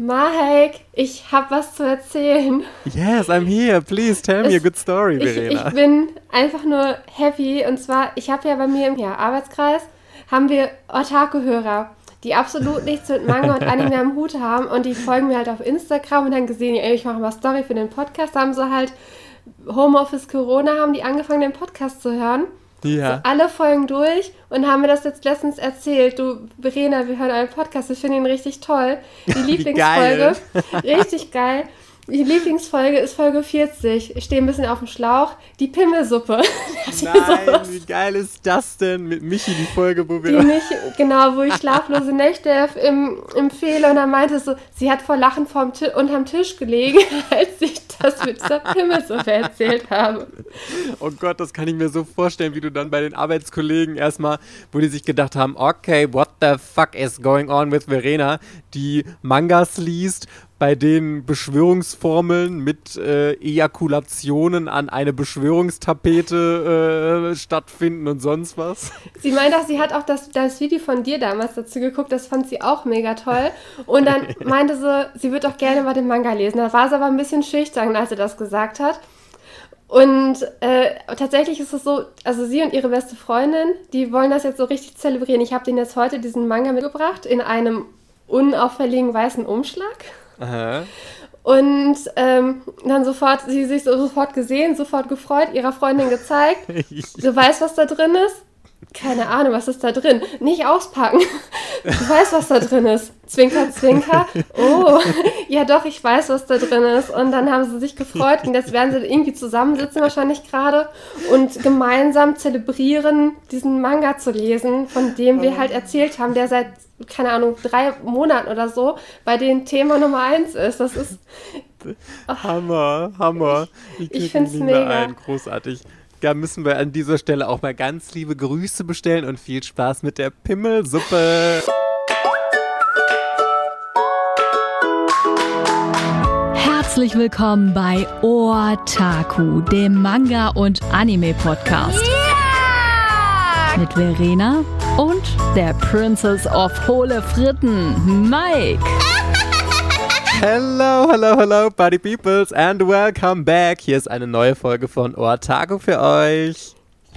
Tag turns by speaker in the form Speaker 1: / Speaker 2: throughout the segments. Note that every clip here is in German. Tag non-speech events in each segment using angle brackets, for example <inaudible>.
Speaker 1: Mahek, ich habe was zu erzählen.
Speaker 2: Yes, I'm here. Please tell me a good story, Verena.
Speaker 1: Ich, ich bin einfach nur happy. Und zwar, ich habe ja bei mir im ja, Arbeitskreis, haben wir Otaku-Hörer, die absolut nichts mit Manga und Anime am Hut haben. Und die folgen mir halt auf Instagram und dann gesehen, ey, ich mache mal Story für den Podcast. Da haben sie halt Homeoffice Corona, haben die angefangen, den Podcast zu hören. Ja. So alle Folgen durch und haben mir das jetzt letztens erzählt. Du, Verena, wir hören einen Podcast, ich finde ihn richtig toll. Die <laughs> Lieblingsfolge. geil. richtig geil. Die Lieblingsfolge ist Folge 40. Ich stehe ein bisschen auf dem Schlauch. Die Pimmelsuppe. <laughs>
Speaker 2: Nein, wie geil ist das denn? Mit Michi die Folge, wo wir.
Speaker 1: Die Michi, genau, wo ich schlaflose Nächte im, empfehle. Und dann meinte so, sie hat vor Lachen vorm unterm Tisch gelegen, <laughs> als ich das mit dieser Pimmelsuppe erzählt habe.
Speaker 2: Oh Gott, das kann ich mir so vorstellen, wie du dann bei den Arbeitskollegen erstmal, wo die sich gedacht haben, okay, what the fuck is going on with Verena, die Mangas liest, bei denen Beschwörungsformeln mit äh, Ejakulationen an eine Beschwörungstapete äh, stattfinden und sonst was.
Speaker 1: Sie meint auch, sie hat auch das, das Video von dir damals dazu geguckt, das fand sie auch mega toll. Und dann <laughs> meinte sie, sie wird auch gerne mal den Manga lesen. Da war sie aber ein bisschen schüchtern, als sie das gesagt hat. Und äh, tatsächlich ist es so, also sie und ihre beste Freundin, die wollen das jetzt so richtig zelebrieren. Ich habe denen jetzt heute diesen Manga mitgebracht in einem unauffälligen weißen Umschlag. Aha. Und ähm, dann sofort, sie sich so sofort gesehen, sofort gefreut, ihrer Freundin gezeigt. <laughs> du weißt, was da drin ist? Keine Ahnung, was ist da drin? Nicht auspacken. Du weißt, was da drin ist. Zwinker, zwinker. Oh, ja doch, ich weiß, was da drin ist. Und dann haben sie sich gefreut und jetzt werden sie irgendwie zusammensitzen wahrscheinlich gerade und gemeinsam zelebrieren, diesen Manga zu lesen, von dem wir halt erzählt haben, der seit keine Ahnung, drei Monaten oder so, bei denen Thema Nummer eins ist. Das ist.
Speaker 2: Ach, Hammer, Hammer.
Speaker 1: Ich, ich finde es mega. Ein.
Speaker 2: Großartig. Da müssen wir an dieser Stelle auch mal ganz liebe Grüße bestellen und viel Spaß mit der Pimmelsuppe.
Speaker 3: Herzlich willkommen bei Otaku, dem Manga- und Anime-Podcast. Yeah! Mit Verena und der Princess of Hohle Fritten, Mike.
Speaker 2: Hello, hello, hello, Buddy Peoples and welcome back. Hier ist eine neue Folge von Otago für euch.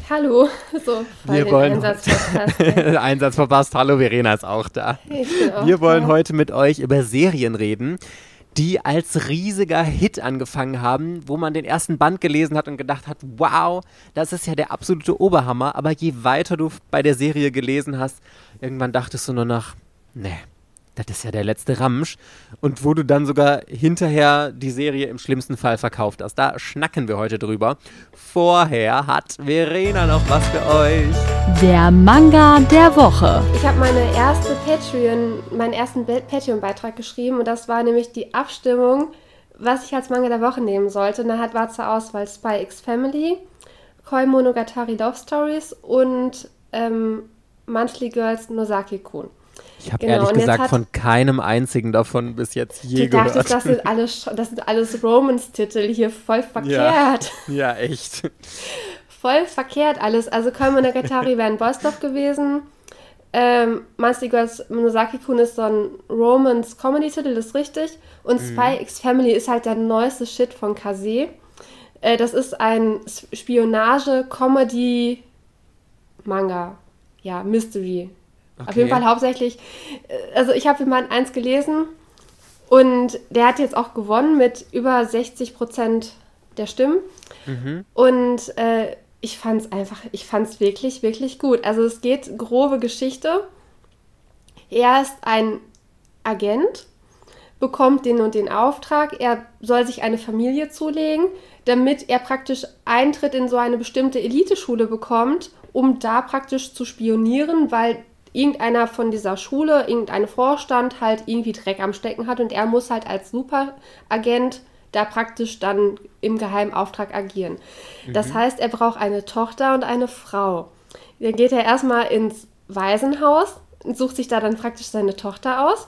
Speaker 1: Hallo, <laughs> so,
Speaker 2: wir wollen Einsatz verpasst. <laughs> Einsatz verpasst. Hallo, Verena ist auch da. Auch wir wollen da. heute mit euch über Serien reden, die als riesiger Hit angefangen haben, wo man den ersten Band gelesen hat und gedacht hat, wow, das ist ja der absolute Oberhammer. Aber je weiter du bei der Serie gelesen hast, irgendwann dachtest du nur noch, nee, das ist ja der letzte Ramsch. Und wo du dann sogar hinterher die Serie im schlimmsten Fall verkauft hast. Da schnacken wir heute drüber. Vorher hat Verena noch was für euch.
Speaker 3: Der Manga der Woche.
Speaker 1: Ich habe meine erste Patreon, meinen ersten Patreon-Beitrag geschrieben und das war nämlich die Abstimmung, was ich als Manga der Woche nehmen sollte. Und da hat war zur Auswahl Spy X Family, Koi Monogatari Love Stories und ähm, Monthly Girls Nosaki-kun.
Speaker 2: Ich habe genau, ehrlich gesagt von keinem einzigen davon bis jetzt je
Speaker 1: du
Speaker 2: gehört.
Speaker 1: Dachtest, das sind <laughs> alles, das sind alles Romans-Titel hier, voll verkehrt.
Speaker 2: Ja, <laughs> ja echt.
Speaker 1: voll verkehrt alles. Also Koimonogatari wäre ein Boysdorf gewesen. Ähm, Monster Girls Monosaki-kun ist so ein Romans-Comedy-Titel, das ist richtig. Und mhm. Spy X Family ist halt der neueste Shit von Kase. Äh, das ist ein Spionage-Comedy-Manga. Ja, Mystery. Okay. Auf jeden Fall hauptsächlich, äh, also ich habe mal eins gelesen und der hat jetzt auch gewonnen mit über 60 Prozent der Stimmen. Mhm. Und äh, ich fand es einfach, ich fand es wirklich, wirklich gut. Also es geht grobe Geschichte. Er ist ein Agent, bekommt den und den Auftrag. Er soll sich eine Familie zulegen, damit er praktisch Eintritt in so eine bestimmte Eliteschule bekommt, um da praktisch zu spionieren, weil irgendeiner von dieser Schule, irgendein Vorstand halt irgendwie Dreck am Stecken hat und er muss halt als Superagent da praktisch dann im Geheimauftrag agieren. Mhm. Das heißt, er braucht eine Tochter und eine Frau. Dann geht er erstmal ins Waisenhaus und sucht sich da dann praktisch seine Tochter aus.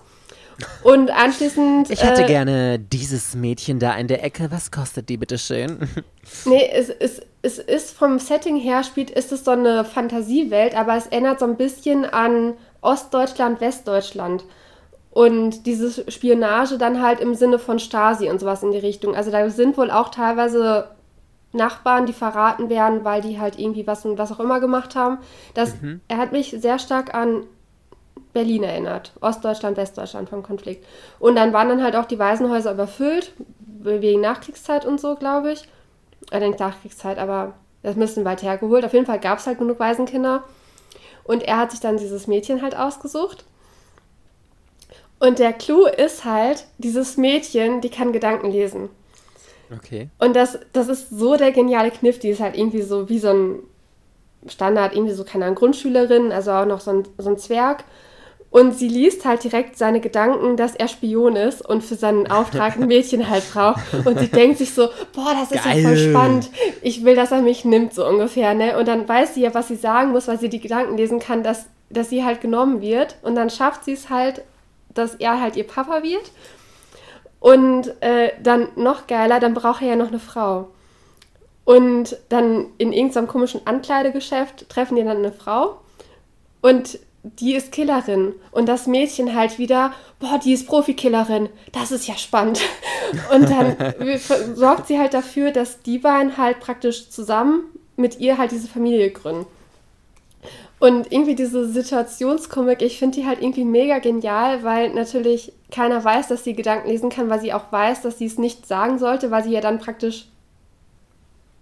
Speaker 1: Und anschließend.
Speaker 2: Ich hätte äh, gerne dieses Mädchen da in der Ecke. Was kostet die bitte schön? <laughs>
Speaker 1: Nee, es, es, es ist vom Setting her, spielt, ist es so eine Fantasiewelt, aber es erinnert so ein bisschen an Ostdeutschland, Westdeutschland. Und diese Spionage dann halt im Sinne von Stasi und sowas in die Richtung. Also da sind wohl auch teilweise Nachbarn, die verraten werden, weil die halt irgendwie was und was auch immer gemacht haben. Das, mhm. Er hat mich sehr stark an Berlin erinnert. Ostdeutschland, Westdeutschland vom Konflikt. Und dann waren dann halt auch die Waisenhäuser überfüllt, wegen Nachkriegszeit und so, glaube ich. Äh, nicht Nachkriegszeit, aber das müssten weit hergeholt. Auf jeden Fall gab es halt genug Waisenkinder. Und er hat sich dann dieses Mädchen halt ausgesucht. Und der Clou ist halt, dieses Mädchen, die kann Gedanken lesen.
Speaker 2: Okay.
Speaker 1: Und das, das ist so der geniale Kniff, die ist halt irgendwie so wie so ein Standard, irgendwie so, keine Ahnung, Grundschülerin, also auch noch so ein, so ein Zwerg. Und sie liest halt direkt seine Gedanken, dass er Spion ist und für seinen Auftrag ein Mädchen halt braucht. Und sie denkt sich so, boah, das ist Geil. ja voll spannend. Ich will, dass er mich nimmt, so ungefähr, ne? Und dann weiß sie ja, was sie sagen muss, weil sie die Gedanken lesen kann, dass, dass sie halt genommen wird. Und dann schafft sie es halt, dass er halt ihr Papa wird. Und äh, dann noch geiler, dann braucht er ja noch eine Frau. Und dann in irgendeinem komischen Ankleidegeschäft treffen die dann eine Frau. Und die ist Killerin. Und das Mädchen halt wieder, boah, die ist Profikillerin. Das ist ja spannend. <laughs> Und dann sorgt sie halt dafür, dass die beiden halt praktisch zusammen mit ihr halt diese Familie gründen. Und irgendwie diese Situationskomik, ich finde die halt irgendwie mega genial, weil natürlich keiner weiß, dass sie Gedanken lesen kann, weil sie auch weiß, dass sie es nicht sagen sollte, weil sie ja dann praktisch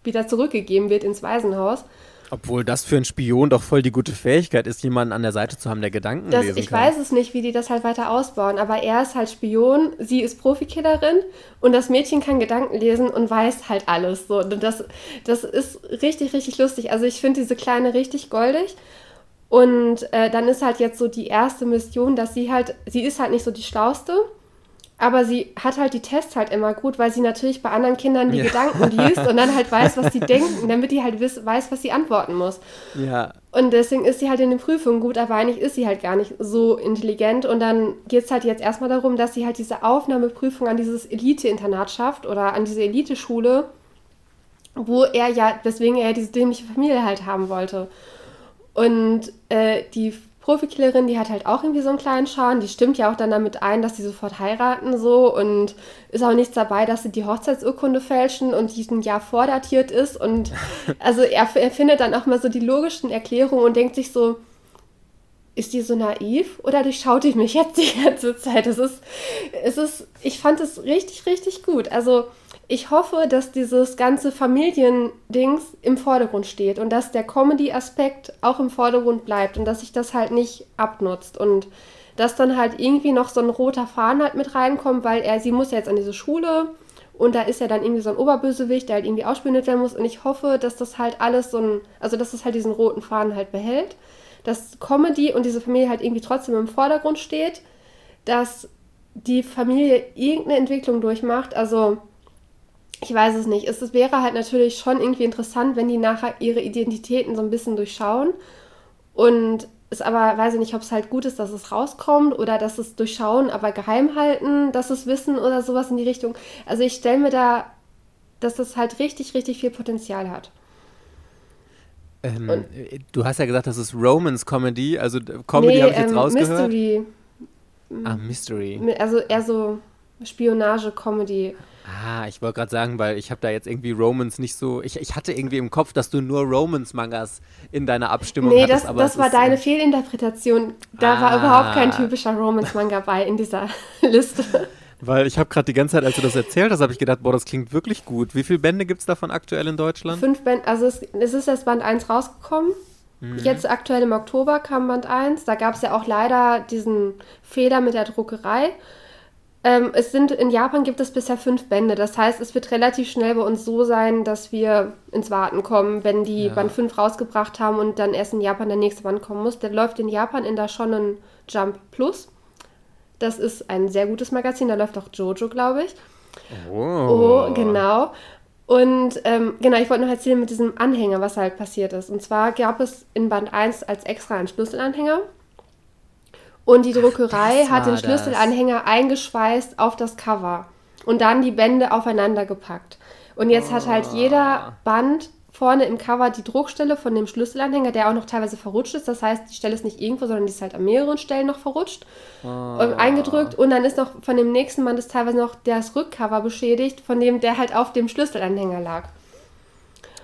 Speaker 1: wieder zurückgegeben wird ins Waisenhaus.
Speaker 2: Obwohl das für einen Spion doch voll die gute Fähigkeit ist, jemanden an der Seite zu haben, der Gedanken das, lesen
Speaker 1: ich
Speaker 2: kann.
Speaker 1: Ich weiß es nicht, wie die das halt weiter ausbauen, aber er ist halt Spion, sie ist Profikillerin und das Mädchen kann Gedanken lesen und weiß halt alles. So. Und das, das ist richtig, richtig lustig. Also ich finde diese Kleine richtig goldig. Und äh, dann ist halt jetzt so die erste Mission, dass sie halt, sie ist halt nicht so die Schlauste, aber sie hat halt die Tests halt immer gut, weil sie natürlich bei anderen Kindern die ja. Gedanken liest und dann halt <laughs> weiß, was sie denken, damit die halt wiss, weiß, was sie antworten muss.
Speaker 2: Ja.
Speaker 1: Und deswegen ist sie halt in den Prüfungen gut, aber eigentlich ist sie halt gar nicht so intelligent. Und dann geht es halt jetzt erstmal darum, dass sie halt diese Aufnahmeprüfung an dieses Elite-Internat schafft oder an diese Elite-Schule, wo er ja, weswegen er diese dämliche Familie halt haben wollte. Und äh, die Profikillerin, die hat halt auch irgendwie so einen kleinen Schaden. Die stimmt ja auch dann damit ein, dass sie sofort heiraten so und ist auch nichts dabei, dass sie die Hochzeitsurkunde fälschen und die ein Jahr vordatiert ist. Und <laughs> also er, er findet dann auch mal so die logischen Erklärungen und denkt sich so, ist die so naiv oder durchschaut die mich jetzt die ganze Zeit? Es ist, es ist, ich fand es richtig, richtig gut. Also ich hoffe, dass dieses ganze Familiendings im Vordergrund steht und dass der Comedy-Aspekt auch im Vordergrund bleibt und dass sich das halt nicht abnutzt und dass dann halt irgendwie noch so ein roter Faden halt mit reinkommt, weil er, sie muss ja jetzt an diese Schule und da ist ja dann irgendwie so ein Oberbösewicht, der halt irgendwie ausspioniert werden muss und ich hoffe, dass das halt alles so ein, also dass das halt diesen roten Faden halt behält, dass Comedy und diese Familie halt irgendwie trotzdem im Vordergrund steht, dass die Familie irgendeine Entwicklung durchmacht, also ich weiß es nicht. Es, wäre halt natürlich schon irgendwie interessant, wenn die nachher ihre Identitäten so ein bisschen durchschauen. Und es aber, weiß ich nicht, ob es halt gut ist, dass es rauskommt oder dass es durchschauen, aber geheim halten, dass es wissen oder sowas in die Richtung. Also ich stelle mir da, dass das halt richtig, richtig viel Potenzial hat.
Speaker 2: Ähm, du hast ja gesagt, das ist Romance Comedy, also Comedy nee, habe ich jetzt ähm, rausgehört.
Speaker 1: Mystery.
Speaker 2: Ah, Mystery.
Speaker 1: Also eher so Spionage-Comedy.
Speaker 2: Ah, ich wollte gerade sagen, weil ich habe da jetzt irgendwie Romans nicht so. Ich, ich hatte irgendwie im Kopf, dass du nur Romans-Mangas in deiner Abstimmung nee, hattest.
Speaker 1: Nee, das, das war deine äh, Fehlinterpretation. Da ah. war überhaupt kein typischer Romans-Manga bei in dieser <laughs> Liste.
Speaker 2: Weil ich habe gerade die ganze Zeit, als du das erzählt hast, habe ich gedacht, boah, das klingt wirklich gut. Wie viele Bände gibt es davon aktuell in Deutschland?
Speaker 1: Fünf Bände, also es, es ist erst Band 1 rausgekommen. Mhm. Jetzt aktuell im Oktober kam Band 1. Da gab es ja auch leider diesen Fehler mit der Druckerei. Ähm, es sind, in Japan gibt es bisher fünf Bände. Das heißt, es wird relativ schnell bei uns so sein, dass wir ins Warten kommen, wenn die ja. Band 5 rausgebracht haben und dann erst in Japan der nächste Band kommen muss. Der läuft in Japan in der Shonen Jump Plus. Das ist ein sehr gutes Magazin. Da läuft auch Jojo, glaube ich.
Speaker 2: Oh.
Speaker 1: oh, genau. Und ähm, genau, ich wollte noch erzählen mit diesem Anhänger, was halt passiert ist. Und zwar gab es in Band 1 als extra einen Schlüsselanhänger. Und die Druckerei hat den Schlüsselanhänger das. eingeschweißt auf das Cover und dann die Bände aufeinander gepackt. Und jetzt oh. hat halt jeder oh. Band vorne im Cover die Druckstelle von dem Schlüsselanhänger, der auch noch teilweise verrutscht ist. Das heißt, die Stelle ist nicht irgendwo, sondern die ist halt an mehreren Stellen noch verrutscht oh. eingedrückt. Und dann ist noch von dem nächsten Band ist teilweise noch das Rückcover beschädigt, von dem der halt auf dem Schlüsselanhänger lag.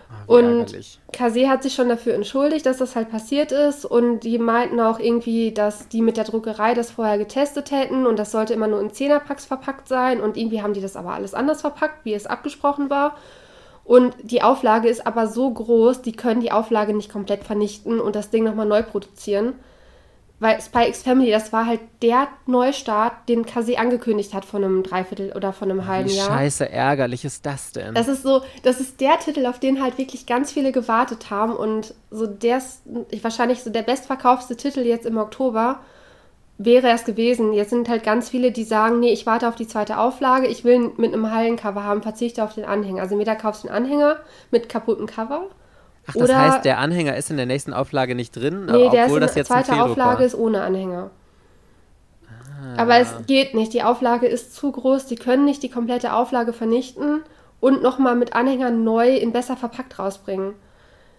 Speaker 1: Ah, und Kase hat sich schon dafür entschuldigt, dass das halt passiert ist. Und die meinten auch irgendwie, dass die mit der Druckerei das vorher getestet hätten und das sollte immer nur in Zehnerpacks verpackt sein. Und irgendwie haben die das aber alles anders verpackt, wie es abgesprochen war. Und die Auflage ist aber so groß, die können die Auflage nicht komplett vernichten und das Ding nochmal neu produzieren. Weil Spy X Family, das war halt der Neustart, den Kase angekündigt hat von einem Dreiviertel oder von einem halben Wie Jahr.
Speaker 2: Scheiße ärgerlich ist das denn?
Speaker 1: Das ist so, das ist der Titel, auf den halt wirklich ganz viele gewartet haben und so der ist wahrscheinlich so der bestverkaufte Titel jetzt im Oktober wäre es gewesen. Jetzt sind halt ganz viele, die sagen, nee, ich warte auf die zweite Auflage, ich will mit einem Hallencover haben, verzichte auf den Anhänger. Also entweder kaufst du einen Anhänger mit kaputtem Cover.
Speaker 2: Ach, das oder, heißt, der Anhänger ist in der nächsten Auflage nicht drin,
Speaker 1: nee, der obwohl ist das jetzt zweite ein Auflage war. ist ohne Anhänger. Ah. Aber es geht nicht. Die Auflage ist zu groß. Die können nicht die komplette Auflage vernichten und nochmal mit Anhänger neu in besser verpackt rausbringen.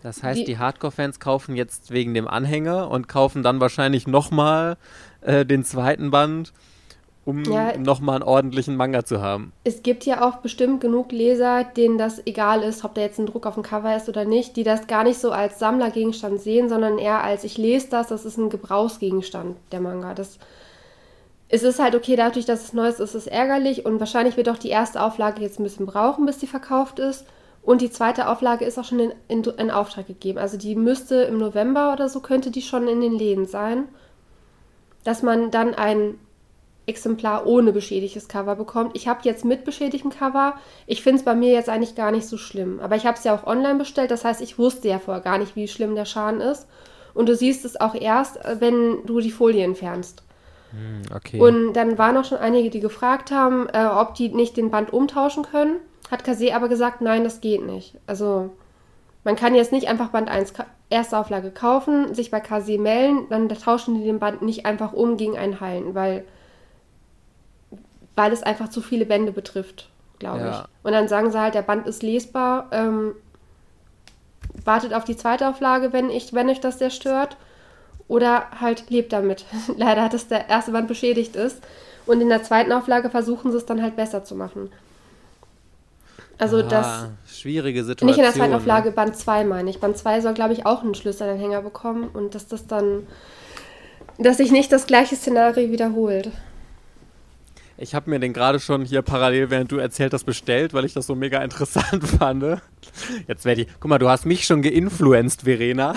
Speaker 2: Das heißt, die, die Hardcore-Fans kaufen jetzt wegen dem Anhänger und kaufen dann wahrscheinlich nochmal äh, den zweiten Band, um ja, nochmal einen ordentlichen Manga zu haben.
Speaker 1: Es gibt ja auch bestimmt genug Leser, denen das egal ist, ob da jetzt ein Druck auf dem Cover ist oder nicht, die das gar nicht so als Sammlergegenstand sehen, sondern eher als ich lese das, das ist ein Gebrauchsgegenstand, der Manga. Das, es ist halt okay, dadurch, dass es neu ist, ist es ärgerlich und wahrscheinlich wird auch die erste Auflage jetzt ein bisschen brauchen, bis sie verkauft ist. Und die zweite Auflage ist auch schon in, in, in Auftrag gegeben. Also die müsste im November oder so, könnte die schon in den Läden sein dass man dann ein Exemplar ohne beschädigtes Cover bekommt. Ich habe jetzt mit beschädigtem Cover. Ich finde es bei mir jetzt eigentlich gar nicht so schlimm. Aber ich habe es ja auch online bestellt. Das heißt, ich wusste ja vorher gar nicht, wie schlimm der Schaden ist. Und du siehst es auch erst, äh, wenn du die Folie entfernst.
Speaker 2: Hm, okay.
Speaker 1: Und dann waren auch schon einige, die gefragt haben, äh, ob die nicht den Band umtauschen können. Hat Kase aber gesagt, nein, das geht nicht. Also man kann jetzt nicht einfach Band 1 erste Auflage kaufen, sich bei KC melden, dann tauschen die den Band nicht einfach um gegen einen Hallen, weil, weil es einfach zu viele Bände betrifft, glaube ja. ich. Und dann sagen sie halt, der Band ist lesbar, ähm, wartet auf die zweite Auflage, wenn, ich, wenn euch das sehr stört. Oder halt lebt damit. <laughs> Leider, dass der erste Band beschädigt ist. Und in der zweiten Auflage versuchen sie es dann halt besser zu machen. Also ah, das.
Speaker 2: Schwierige Situation.
Speaker 1: Nicht in der zweiten Auflage, ne? Band 2 meine ich. Band 2 soll, glaube ich, auch einen Schlüsselanhänger bekommen und dass das dann. dass sich nicht das gleiche Szenario wiederholt.
Speaker 2: Ich habe mir den gerade schon hier parallel, während du erzählt hast, bestellt, weil ich das so mega <laughs> interessant fand. Jetzt werde ich. Guck mal, du hast mich schon geinfluenced, Verena,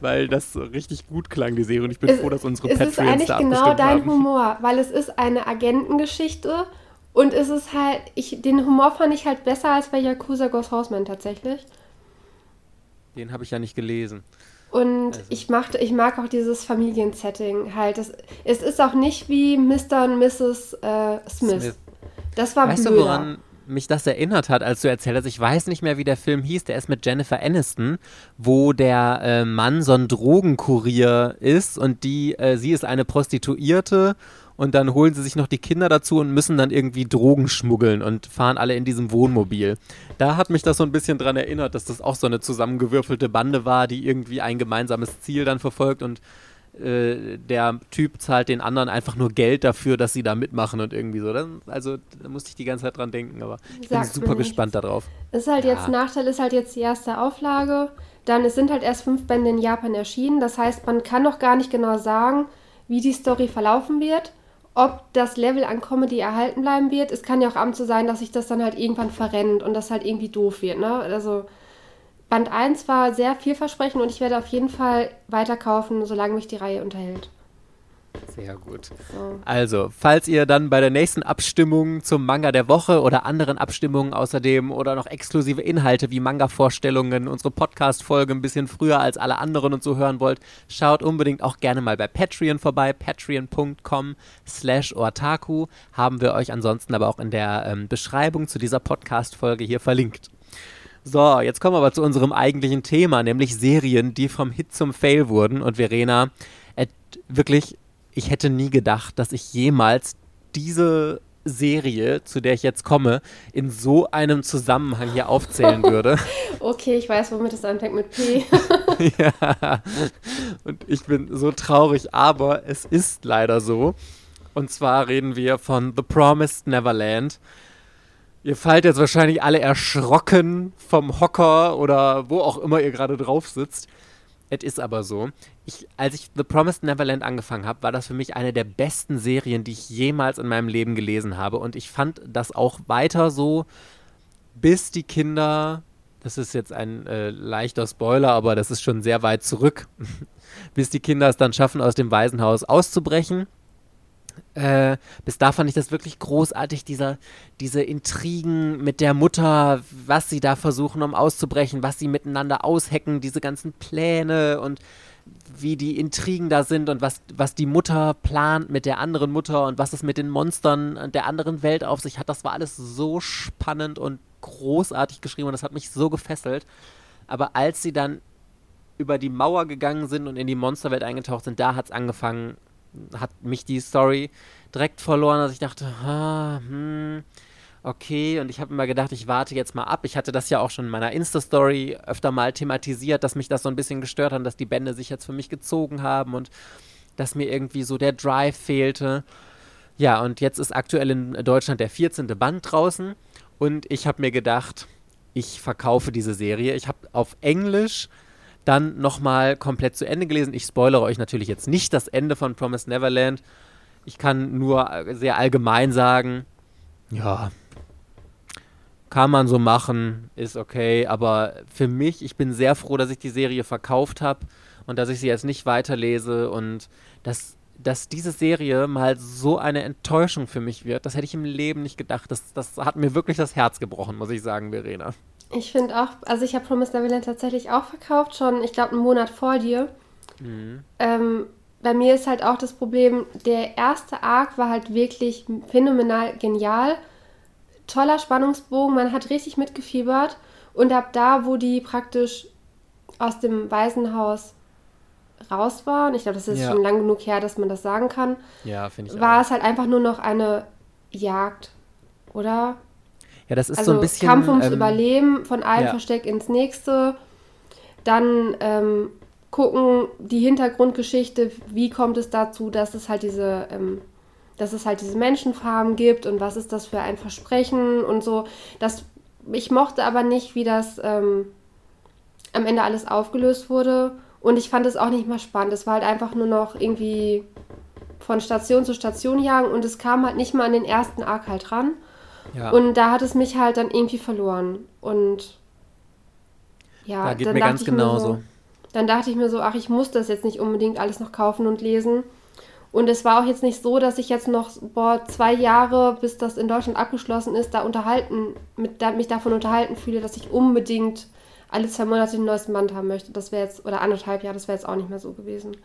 Speaker 2: weil das so richtig gut klang, die Serie. Und ich bin es, froh, dass unsere Patreons da Es ist eigentlich genau dein haben.
Speaker 1: Humor, weil es ist eine Agentengeschichte und es ist halt, ich, den Humor fand ich halt besser als bei Yakuza Ghost Horseman tatsächlich.
Speaker 2: Den habe ich ja nicht gelesen.
Speaker 1: Und also. ich, mag, ich mag auch dieses Familiensetting halt. Das, es ist auch nicht wie Mr. und Mrs. Äh, Smith. Smith. Das war
Speaker 2: weißt blöder. Du, woran mich das erinnert hat, als du erzählt hast? Ich weiß nicht mehr, wie der Film hieß. Der ist mit Jennifer Aniston, wo der äh, Mann so ein Drogenkurier ist und die, äh, sie ist eine Prostituierte und dann holen sie sich noch die Kinder dazu und müssen dann irgendwie Drogen schmuggeln und fahren alle in diesem Wohnmobil. Da hat mich das so ein bisschen dran erinnert, dass das auch so eine zusammengewürfelte Bande war, die irgendwie ein gemeinsames Ziel dann verfolgt und äh, der Typ zahlt den anderen einfach nur Geld dafür, dass sie da mitmachen und irgendwie so. Dann, also da musste ich die ganze Zeit dran denken, aber ich Sagt bin super gespannt darauf.
Speaker 1: Ist halt ja. jetzt, Nachteil ist halt jetzt die erste Auflage. Dann, es sind halt erst fünf Bände in Japan erschienen. Das heißt, man kann noch gar nicht genau sagen, wie die Story verlaufen wird ob das Level an Comedy erhalten bleiben wird. Es kann ja auch abends so sein, dass sich das dann halt irgendwann verrennt und das halt irgendwie doof wird. Ne? Also Band 1 war sehr vielversprechend und ich werde auf jeden Fall weiterkaufen, solange mich die Reihe unterhält.
Speaker 2: Sehr gut. So. Also, falls ihr dann bei der nächsten Abstimmung zum Manga der Woche oder anderen Abstimmungen außerdem oder noch exklusive Inhalte wie Manga-Vorstellungen, unsere Podcast-Folge ein bisschen früher als alle anderen und so hören wollt, schaut unbedingt auch gerne mal bei Patreon vorbei. Patreon.com slash Otaku haben wir euch ansonsten aber auch in der ähm, Beschreibung zu dieser Podcast-Folge hier verlinkt. So, jetzt kommen wir aber zu unserem eigentlichen Thema, nämlich Serien, die vom Hit zum Fail wurden. Und Verena, äh, wirklich ich hätte nie gedacht, dass ich jemals diese Serie, zu der ich jetzt komme, in so einem Zusammenhang hier aufzählen <laughs> würde.
Speaker 1: okay, ich weiß, womit es anfängt mit P. <laughs> <laughs>
Speaker 2: ja, und ich bin so traurig, aber es ist leider so. Und zwar reden wir von The Promised Neverland. Ihr fallt jetzt wahrscheinlich alle erschrocken vom Hocker oder wo auch immer ihr gerade drauf sitzt. Es ist aber so. Ich, als ich The Promised Neverland angefangen habe, war das für mich eine der besten Serien, die ich jemals in meinem Leben gelesen habe. Und ich fand das auch weiter so, bis die Kinder, das ist jetzt ein äh, leichter Spoiler, aber das ist schon sehr weit zurück, <laughs> bis die Kinder es dann schaffen, aus dem Waisenhaus auszubrechen äh, bis da fand ich das wirklich großartig, dieser, diese Intrigen mit der Mutter, was sie da versuchen, um auszubrechen, was sie miteinander aushecken, diese ganzen Pläne und wie die Intrigen da sind und was, was die Mutter plant mit der anderen Mutter und was es mit den Monstern der anderen Welt auf sich hat. Das war alles so spannend und großartig geschrieben und das hat mich so gefesselt. Aber als sie dann über die Mauer gegangen sind und in die Monsterwelt eingetaucht sind, da hat es angefangen, hat mich die Story direkt verloren, als ich dachte, ah, hm, okay. Und ich habe immer gedacht, ich warte jetzt mal ab. Ich hatte das ja auch schon in meiner Insta-Story öfter mal thematisiert, dass mich das so ein bisschen gestört hat, dass die Bände sich jetzt für mich gezogen haben und dass mir irgendwie so der Drive fehlte. Ja, und jetzt ist aktuell in Deutschland der 14. Band draußen und ich habe mir gedacht, ich verkaufe diese Serie. Ich habe auf Englisch dann nochmal komplett zu Ende gelesen. Ich spoilere euch natürlich jetzt nicht das Ende von Promised Neverland. Ich kann nur sehr allgemein sagen, ja, kann man so machen, ist okay, aber für mich, ich bin sehr froh, dass ich die Serie verkauft habe und dass ich sie jetzt nicht weiterlese und dass, dass diese Serie mal so eine Enttäuschung für mich wird, das hätte ich im Leben nicht gedacht. Das, das hat mir wirklich das Herz gebrochen, muss ich sagen, Verena.
Speaker 1: Ich finde auch, also ich habe Promised Neverland tatsächlich auch verkauft, schon, ich glaube, einen Monat vor dir. Mhm. Ähm, bei mir ist halt auch das Problem, der erste Arc war halt wirklich phänomenal genial. Toller Spannungsbogen, man hat richtig mitgefiebert. Und ab da, wo die praktisch aus dem Waisenhaus raus waren, ich glaube, das ist ja. schon lang genug her, dass man das sagen kann,
Speaker 2: ja, ich
Speaker 1: war auch. es halt einfach nur noch eine Jagd, oder?
Speaker 2: Ja, das ist also so ein bisschen.
Speaker 1: Kampf ums ähm, Überleben, von einem ja. Versteck ins nächste. Dann ähm, gucken die Hintergrundgeschichte, wie kommt es dazu, dass es halt diese, ähm, dass es halt diese Menschenfarben gibt und was ist das für ein Versprechen und so. Das, ich mochte aber nicht, wie das ähm, am Ende alles aufgelöst wurde. Und ich fand es auch nicht mal spannend. Es war halt einfach nur noch irgendwie von Station zu Station jagen und es kam halt nicht mal an den ersten Arc halt ran. Ja. Und da hat es mich halt dann irgendwie verloren. Und
Speaker 2: ja, da geht dann mir ganz genauso.
Speaker 1: So, dann dachte ich mir so, ach, ich muss das jetzt nicht unbedingt alles noch kaufen und lesen. Und es war auch jetzt nicht so, dass ich jetzt noch, boah, zwei Jahre, bis das in Deutschland abgeschlossen ist, da unterhalten, mit, da, mich davon unterhalten fühle, dass ich unbedingt alle zwei Monate den neuesten Band haben möchte. Das wäre jetzt, oder anderthalb Jahre, das wäre jetzt auch nicht mehr so gewesen.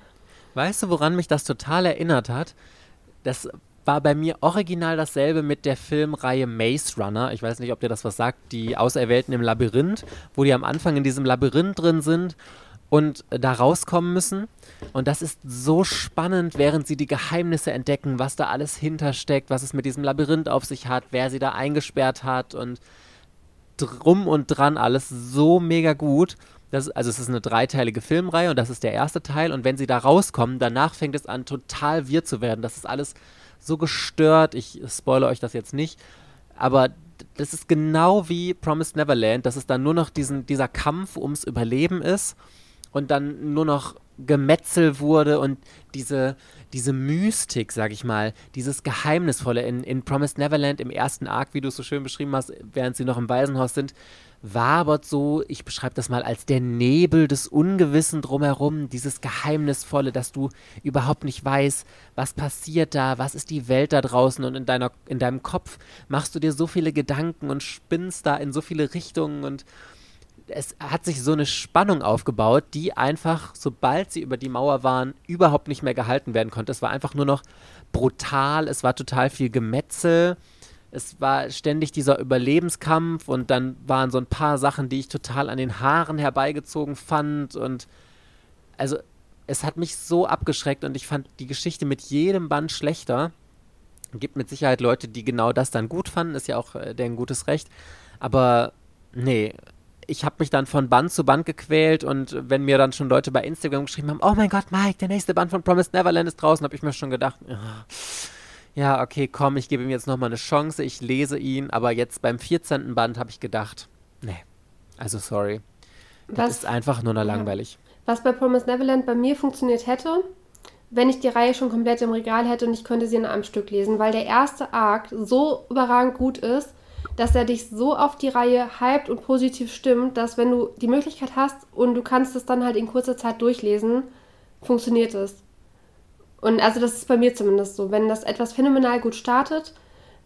Speaker 2: Weißt du, woran mich das total erinnert hat? Das war bei mir original dasselbe mit der Filmreihe Maze Runner. Ich weiß nicht, ob dir das was sagt. Die Auserwählten im Labyrinth, wo die am Anfang in diesem Labyrinth drin sind und da rauskommen müssen. Und das ist so spannend, während sie die Geheimnisse entdecken, was da alles hintersteckt, was es mit diesem Labyrinth auf sich hat, wer sie da eingesperrt hat und drum und dran alles so mega gut. Das, also es ist eine dreiteilige Filmreihe und das ist der erste Teil. Und wenn sie da rauskommen, danach fängt es an, total wirr zu werden. Das ist alles so gestört. Ich spoilere euch das jetzt nicht. Aber das ist genau wie Promised Neverland, dass es dann nur noch diesen, dieser Kampf ums Überleben ist und dann nur noch Gemetzel wurde und diese, diese Mystik, sag ich mal, dieses Geheimnisvolle in, in Promised Neverland im ersten Arc, wie du es so schön beschrieben hast, während sie noch im Waisenhaus sind, wabert so, ich beschreibe das mal als der Nebel des Ungewissen drumherum, dieses Geheimnisvolle, dass du überhaupt nicht weißt, was passiert da, was ist die Welt da draußen und in, deiner, in deinem Kopf machst du dir so viele Gedanken und spinnst da in so viele Richtungen und es hat sich so eine Spannung aufgebaut, die einfach, sobald sie über die Mauer waren, überhaupt nicht mehr gehalten werden konnte. Es war einfach nur noch brutal, es war total viel Gemetzel es war ständig dieser Überlebenskampf und dann waren so ein paar Sachen, die ich total an den Haaren herbeigezogen fand und also es hat mich so abgeschreckt und ich fand die Geschichte mit jedem Band schlechter. Gibt mit Sicherheit Leute, die genau das dann gut fanden, ist ja auch äh, deren gutes Recht. Aber nee, ich habe mich dann von Band zu Band gequält und wenn mir dann schon Leute bei Instagram geschrieben haben, oh mein Gott, Mike, der nächste Band von Promised Neverland ist draußen, habe ich mir schon gedacht, ja, okay, komm, ich gebe ihm jetzt nochmal eine Chance, ich lese ihn, aber jetzt beim 14. Band habe ich gedacht, nee, also sorry, das Was, ist einfach nur noch langweilig.
Speaker 1: Was bei Promised Neverland bei mir funktioniert hätte, wenn ich die Reihe schon komplett im Regal hätte und ich könnte sie in einem Stück lesen, weil der erste Arc so überragend gut ist, dass er dich so auf die Reihe hypt und positiv stimmt, dass wenn du die Möglichkeit hast und du kannst es dann halt in kurzer Zeit durchlesen, funktioniert es. Und also das ist bei mir zumindest so. Wenn das etwas phänomenal gut startet,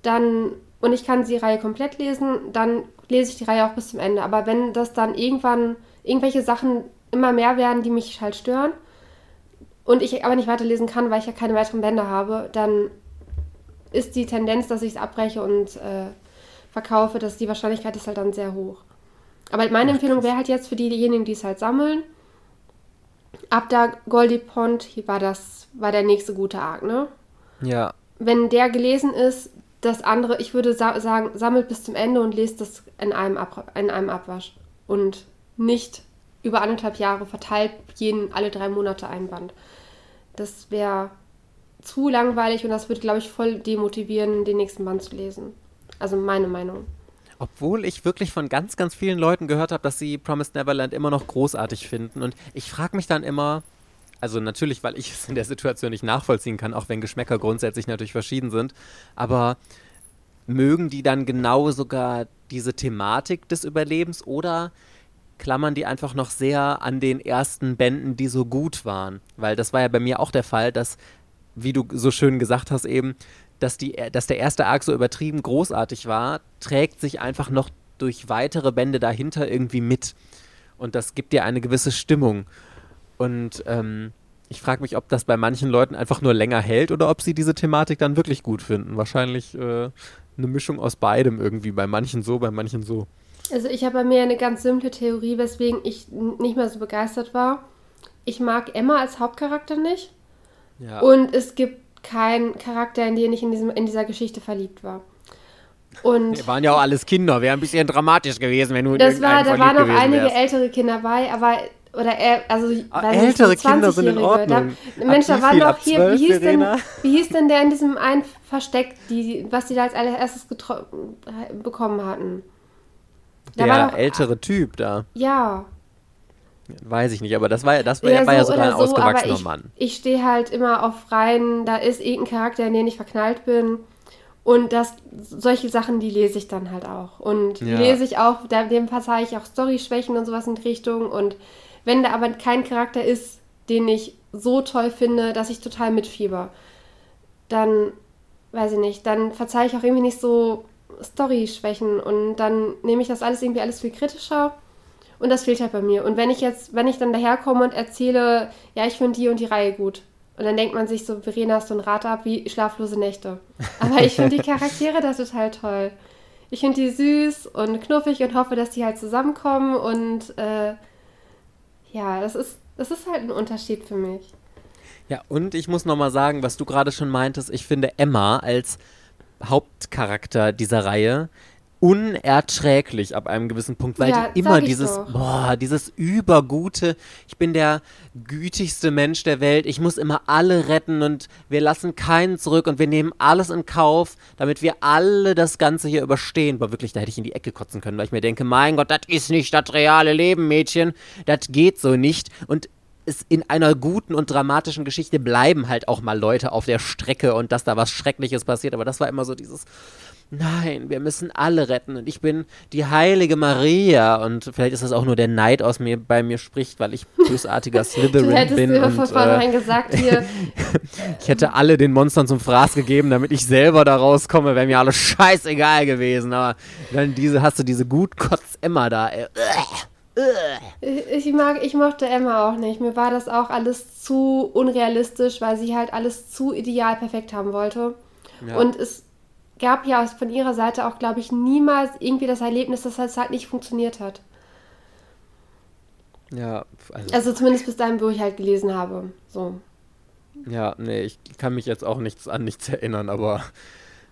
Speaker 1: dann und ich kann die Reihe komplett lesen, dann lese ich die Reihe auch bis zum Ende. Aber wenn das dann irgendwann irgendwelche Sachen immer mehr werden, die mich halt stören und ich aber nicht weiterlesen kann, weil ich ja keine weiteren Bände habe, dann ist die Tendenz, dass ich es abbreche und äh, verkaufe, dass die Wahrscheinlichkeit ist halt dann sehr hoch. Aber meine Ach, Empfehlung wäre halt jetzt für diejenigen, die es halt sammeln, ab da Goldie Pond war das, war der nächste gute Arc, ne?
Speaker 2: Ja.
Speaker 1: Wenn der gelesen ist, das andere, ich würde sa sagen, sammelt bis zum Ende und lest das in einem, Ab in einem Abwasch. Und nicht über anderthalb Jahre verteilt jeden alle drei Monate ein Band. Das wäre zu langweilig und das würde, glaube ich, voll demotivieren, den nächsten Band zu lesen. Also meine Meinung.
Speaker 2: Obwohl ich wirklich von ganz, ganz vielen Leuten gehört habe, dass sie Promised Neverland immer noch großartig finden. Und ich frage mich dann immer, also natürlich, weil ich es in der Situation nicht nachvollziehen kann, auch wenn Geschmäcker grundsätzlich natürlich verschieden sind, aber mögen die dann genau sogar diese Thematik des Überlebens oder klammern die einfach noch sehr an den ersten Bänden, die so gut waren? Weil das war ja bei mir auch der Fall, dass, wie du so schön gesagt hast eben, dass, die, dass der erste Arc so übertrieben großartig war, trägt sich einfach noch durch weitere Bände dahinter irgendwie mit. Und das gibt dir eine gewisse Stimmung. Und ähm, ich frage mich, ob das bei manchen Leuten einfach nur länger hält oder ob sie diese Thematik dann wirklich gut finden. Wahrscheinlich äh, eine Mischung aus beidem irgendwie. Bei manchen so, bei manchen so.
Speaker 1: Also ich habe bei mir eine ganz simple Theorie, weswegen ich nicht mehr so begeistert war. Ich mag Emma als Hauptcharakter nicht. Ja. Und es gibt kein Charakter, in den ich in, diesem, in dieser Geschichte verliebt war. Und
Speaker 2: Wir waren ja auch alles Kinder, wäre ein bisschen dramatisch gewesen, wenn du
Speaker 1: Das war, da waren noch einige wärst. ältere Kinder bei, aber oder er, also
Speaker 2: ah, ältere nicht, Kinder sind in Ordnung.
Speaker 1: Da, Mensch, da war noch hier, wie hieß, denn, wie hieß denn der in diesem einen Versteck, die, was die da als allererstes bekommen hatten?
Speaker 2: Da der ältere Typ da.
Speaker 1: Ja.
Speaker 2: Weiß ich nicht, aber das war, das war, ja, war so ja sogar ein so, ausgewachsener
Speaker 1: ich,
Speaker 2: Mann.
Speaker 1: Ich stehe halt immer auf Reihen, da ist irgendein Charakter, in den ich verknallt bin. Und das, solche Sachen, die lese ich dann halt auch. Und ja. lese ich auch, da, dem verzeihe ich auch Story-Schwächen und sowas in die Richtung. Und wenn da aber kein Charakter ist, den ich so toll finde, dass ich total mitfieber, dann, weiß ich nicht, dann verzeihe ich auch irgendwie nicht so Story-Schwächen. Und dann nehme ich das alles irgendwie alles viel kritischer und das fehlt halt bei mir. Und wenn ich jetzt, wenn ich dann daherkomme und erzähle, ja, ich finde die und die Reihe gut. Und dann denkt man sich so, Verena, hast du ein Rad ab wie schlaflose Nächte. Aber ich finde die Charaktere da total toll. Ich finde die süß und knuffig und hoffe, dass die halt zusammenkommen. Und äh, ja, das ist, das ist halt ein Unterschied für mich.
Speaker 2: Ja, und ich muss nochmal sagen, was du gerade schon meintest, ich finde Emma als Hauptcharakter dieser Reihe unerträglich ab einem gewissen Punkt, weil ja, die immer dieses, doch. boah, dieses übergute, ich bin der gütigste Mensch der Welt, ich muss immer alle retten und wir lassen keinen zurück und wir nehmen alles in Kauf, damit wir alle das Ganze hier überstehen. Boah, wirklich, da hätte ich in die Ecke kotzen können, weil ich mir denke, mein Gott, das ist nicht das reale Leben, Mädchen, das geht so nicht und es in einer guten und dramatischen Geschichte bleiben halt auch mal Leute auf der Strecke und dass da was Schreckliches passiert, aber das war immer so dieses nein, wir müssen alle retten und ich bin die heilige Maria und vielleicht ist das auch nur der Neid aus mir bei mir spricht, weil ich bösartiger Slytherin <laughs>
Speaker 1: du hättest
Speaker 2: bin.
Speaker 1: Du von vornherein äh, gesagt hier. <laughs>
Speaker 2: ich hätte alle den Monstern zum Fraß gegeben, damit ich selber da rauskomme, wäre mir alles scheißegal gewesen, aber dann diese hast du diese gutkotz Emma da. Ey.
Speaker 1: Ich, mag, ich mochte Emma auch nicht. Mir war das auch alles zu unrealistisch, weil sie halt alles zu ideal perfekt haben wollte. Ja. Und es gab ja von ihrer Seite auch, glaube ich, niemals irgendwie das Erlebnis, dass es halt nicht funktioniert hat.
Speaker 2: Ja,
Speaker 1: also. Also zumindest bis dahin, wo ich halt gelesen habe. So.
Speaker 2: Ja, nee, ich kann mich jetzt auch nichts an nichts erinnern, aber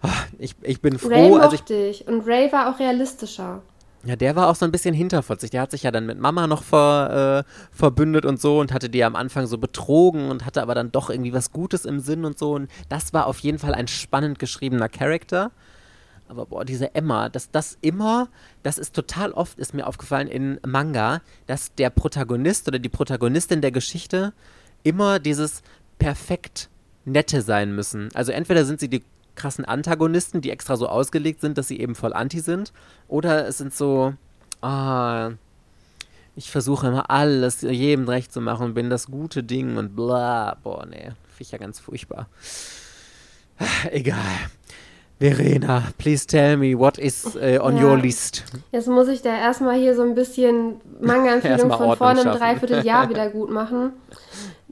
Speaker 2: ach, ich, ich bin froh.
Speaker 1: Ray also ich. Und Ray war auch realistischer.
Speaker 2: Ja, der war auch so ein bisschen hinterfotzig. Der hat sich ja dann mit Mama noch ver, äh, verbündet und so und hatte die am Anfang so betrogen und hatte aber dann doch irgendwie was Gutes im Sinn und so. Und das war auf jeden Fall ein spannend geschriebener Charakter. Aber boah, diese Emma, dass das immer, das ist total oft, ist mir aufgefallen in Manga, dass der Protagonist oder die Protagonistin der Geschichte immer dieses perfekt Nette sein müssen. Also entweder sind sie die krassen Antagonisten, die extra so ausgelegt sind, dass sie eben voll anti sind. Oder es sind so, ah, ich versuche immer alles jedem recht zu machen und bin das gute Ding und bla. Boah, nee, finde ich ja ganz furchtbar. <sighs> Egal. Verena, please tell me, what is uh, on ja. your list?
Speaker 1: Jetzt muss ich da erstmal hier so ein bisschen Manga-Empfehlung <laughs> von vorne im Dreivierteljahr <laughs> wieder gut machen.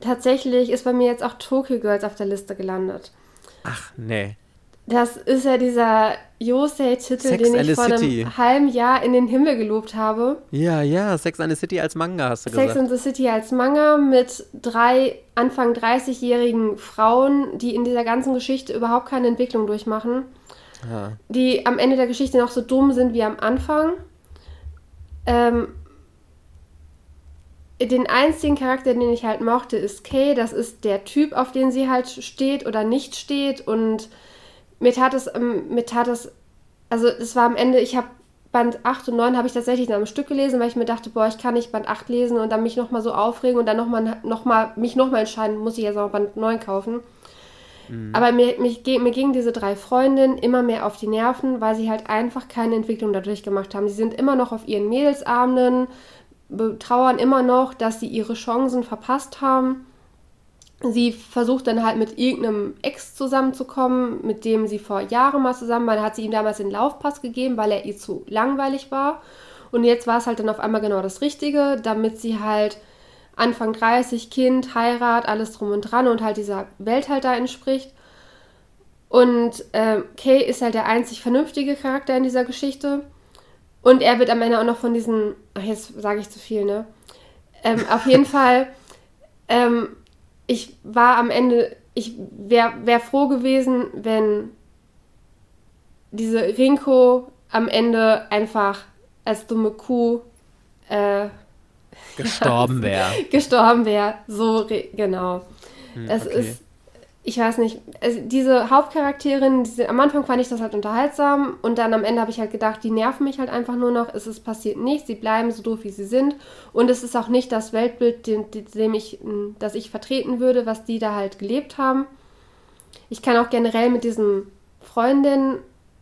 Speaker 1: Tatsächlich ist bei mir jetzt auch Tokyo Girls auf der Liste gelandet.
Speaker 2: Ach, nee.
Speaker 1: Das ist ja dieser Yosei-Titel, den ich vor City. einem halben Jahr in den Himmel gelobt habe.
Speaker 2: Ja, ja, Sex and the City als Manga hast du
Speaker 1: Sex gesagt. Sex and the City als Manga mit drei Anfang 30-jährigen Frauen, die in dieser ganzen Geschichte überhaupt keine Entwicklung durchmachen. Ja. Die am Ende der Geschichte noch so dumm sind wie am Anfang. Ähm, den einzigen Charakter, den ich halt mochte, ist Kay. Das ist der Typ, auf den sie halt steht oder nicht steht und mir tat es, ähm, mir tat es, also es war am Ende, ich habe Band 8 und 9 habe ich tatsächlich in einem Stück gelesen, weil ich mir dachte, boah, ich kann nicht Band 8 lesen und dann mich nochmal so aufregen und dann nochmal noch mal, mich nochmal entscheiden, muss ich jetzt auch Band 9 kaufen. Mhm. Aber mir, mich, mir gingen diese drei Freundinnen immer mehr auf die Nerven, weil sie halt einfach keine Entwicklung dadurch gemacht haben. Sie sind immer noch auf ihren Mädelsabenden, betrauern immer noch, dass sie ihre Chancen verpasst haben sie versucht dann halt mit irgendeinem Ex zusammenzukommen, mit dem sie vor Jahren mal zusammen war. Da hat sie ihm damals den Laufpass gegeben, weil er ihr zu langweilig war. Und jetzt war es halt dann auf einmal genau das Richtige, damit sie halt Anfang 30, Kind, Heirat, alles drum und dran und halt dieser Welt halt da entspricht. Und äh, Kay ist halt der einzig vernünftige Charakter in dieser Geschichte. Und er wird am Ende auch noch von diesen, ach jetzt sage ich zu viel, ne? Ähm, auf jeden <laughs> Fall ähm, ich war am Ende, ich wäre wär froh gewesen, wenn diese Rinko am Ende einfach als dumme Kuh äh,
Speaker 2: gestorben wäre. <laughs>
Speaker 1: gestorben wäre, so genau. Hm, es okay. ist ich weiß nicht, also diese Hauptcharakterin, diese, am Anfang fand ich das halt unterhaltsam und dann am Ende habe ich halt gedacht, die nerven mich halt einfach nur noch, es ist passiert nichts, sie bleiben so doof, wie sie sind. Und es ist auch nicht das Weltbild, dem, dem ich, das ich vertreten würde, was die da halt gelebt haben. Ich kann auch generell mit diesen Freundinnen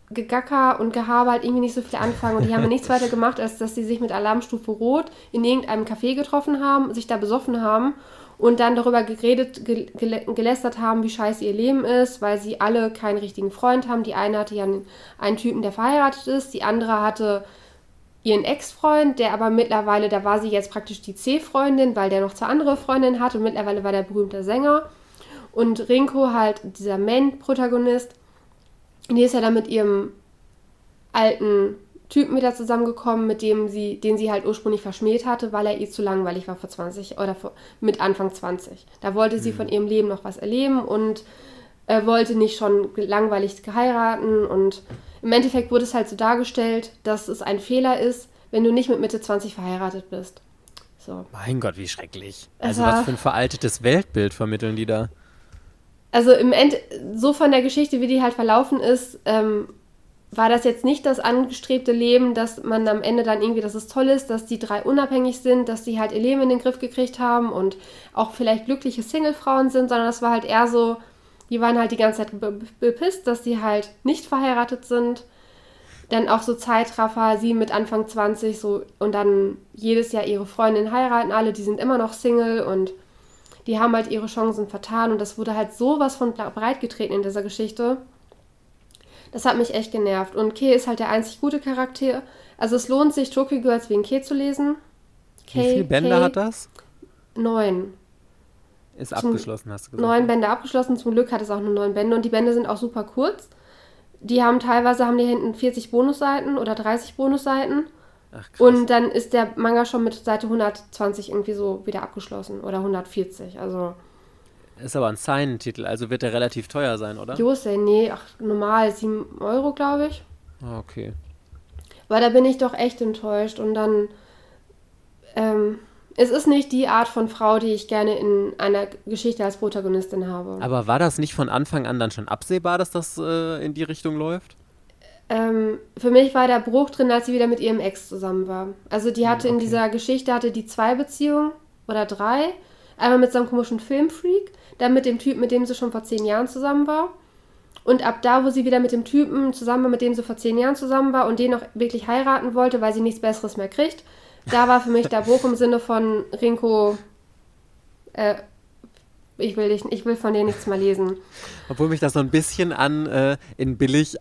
Speaker 1: Gegacker und Gehabe halt irgendwie nicht so viel anfangen und die haben ja nichts <laughs> weiter gemacht, als dass sie sich mit Alarmstufe Rot in irgendeinem Café getroffen haben, sich da besoffen haben und dann darüber geredet, gelästert haben, wie scheiße ihr Leben ist, weil sie alle keinen richtigen Freund haben. Die eine hatte ja einen Typen, der verheiratet ist, die andere hatte ihren Ex-Freund, der aber mittlerweile, da war sie jetzt praktisch die C-Freundin, weil der noch zwei andere Freundinnen hat und mittlerweile war der berühmte Sänger. Und Rinko halt dieser Main-Protagonist, die ist ja dann mit ihrem alten Typen wieder zusammengekommen, mit dem sie, den sie halt ursprünglich verschmäht hatte, weil er ihr zu langweilig war vor 20 oder vor, mit Anfang 20. Da wollte sie mhm. von ihrem Leben noch was erleben und äh, wollte nicht schon langweilig geheiraten und im Endeffekt wurde es halt so dargestellt, dass es ein Fehler ist, wenn du nicht mit Mitte 20 verheiratet bist. So.
Speaker 2: Mein Gott, wie schrecklich. Also, also was für ein veraltetes Weltbild vermitteln die da?
Speaker 1: Also im End, so von der Geschichte, wie die halt verlaufen ist, ähm, war das jetzt nicht das angestrebte Leben, dass man am Ende dann irgendwie, dass es toll ist, dass die drei unabhängig sind, dass die halt ihr Leben in den Griff gekriegt haben und auch vielleicht glückliche Singlefrauen sind, sondern das war halt eher so, die waren halt die ganze Zeit bepisst, dass die halt nicht verheiratet sind. Dann auch so Zeitraffer, sie mit Anfang 20 so und dann jedes Jahr ihre Freundin heiraten, alle, die sind immer noch Single und die haben halt ihre Chancen vertan und das wurde halt sowas von breit getreten in dieser Geschichte das hat mich echt genervt. Und Kei ist halt der einzig gute Charakter. Also es lohnt sich, Tokyo Girls wegen Kei zu lesen.
Speaker 2: Kei, Wie viele Bände Kei, hat das?
Speaker 1: Neun.
Speaker 2: Ist abgeschlossen, hast du gesagt.
Speaker 1: Neun Bände abgeschlossen. Zum Glück hat es auch nur neun Bände. Und die Bände sind auch super kurz. Die haben teilweise, haben die hinten 40 Bonusseiten oder 30 Bonusseiten. Ach, krass. Und dann ist der Manga schon mit Seite 120 irgendwie so wieder abgeschlossen. Oder 140. Also
Speaker 2: Ist aber ein Sign-Titel, also wird der relativ teuer sein, oder?
Speaker 1: Jose, nee, ach, normal 7 Euro, glaube ich.
Speaker 2: Ah, okay.
Speaker 1: Weil da bin ich doch echt enttäuscht und dann, ähm, es ist nicht die Art von Frau, die ich gerne in einer Geschichte als Protagonistin habe.
Speaker 2: Aber war das nicht von Anfang an dann schon absehbar, dass das äh, in die Richtung läuft?
Speaker 1: Ähm, für mich war der Bruch drin, als sie wieder mit ihrem Ex zusammen war. Also die hatte hm, okay. in dieser Geschichte hatte die zwei Beziehungen oder drei. Einmal mit so einem komischen Filmfreak, dann mit dem Typ, mit dem sie schon vor zehn Jahren zusammen war. Und ab da, wo sie wieder mit dem Typen zusammen war, mit dem sie vor zehn Jahren zusammen war und den noch wirklich heiraten wollte, weil sie nichts Besseres mehr kriegt, da war für mich der Bruch im Sinne von Rinko, äh, ich will, dich, ich will von dir nichts mehr lesen.
Speaker 2: Obwohl mich das so ein bisschen an äh, in Billig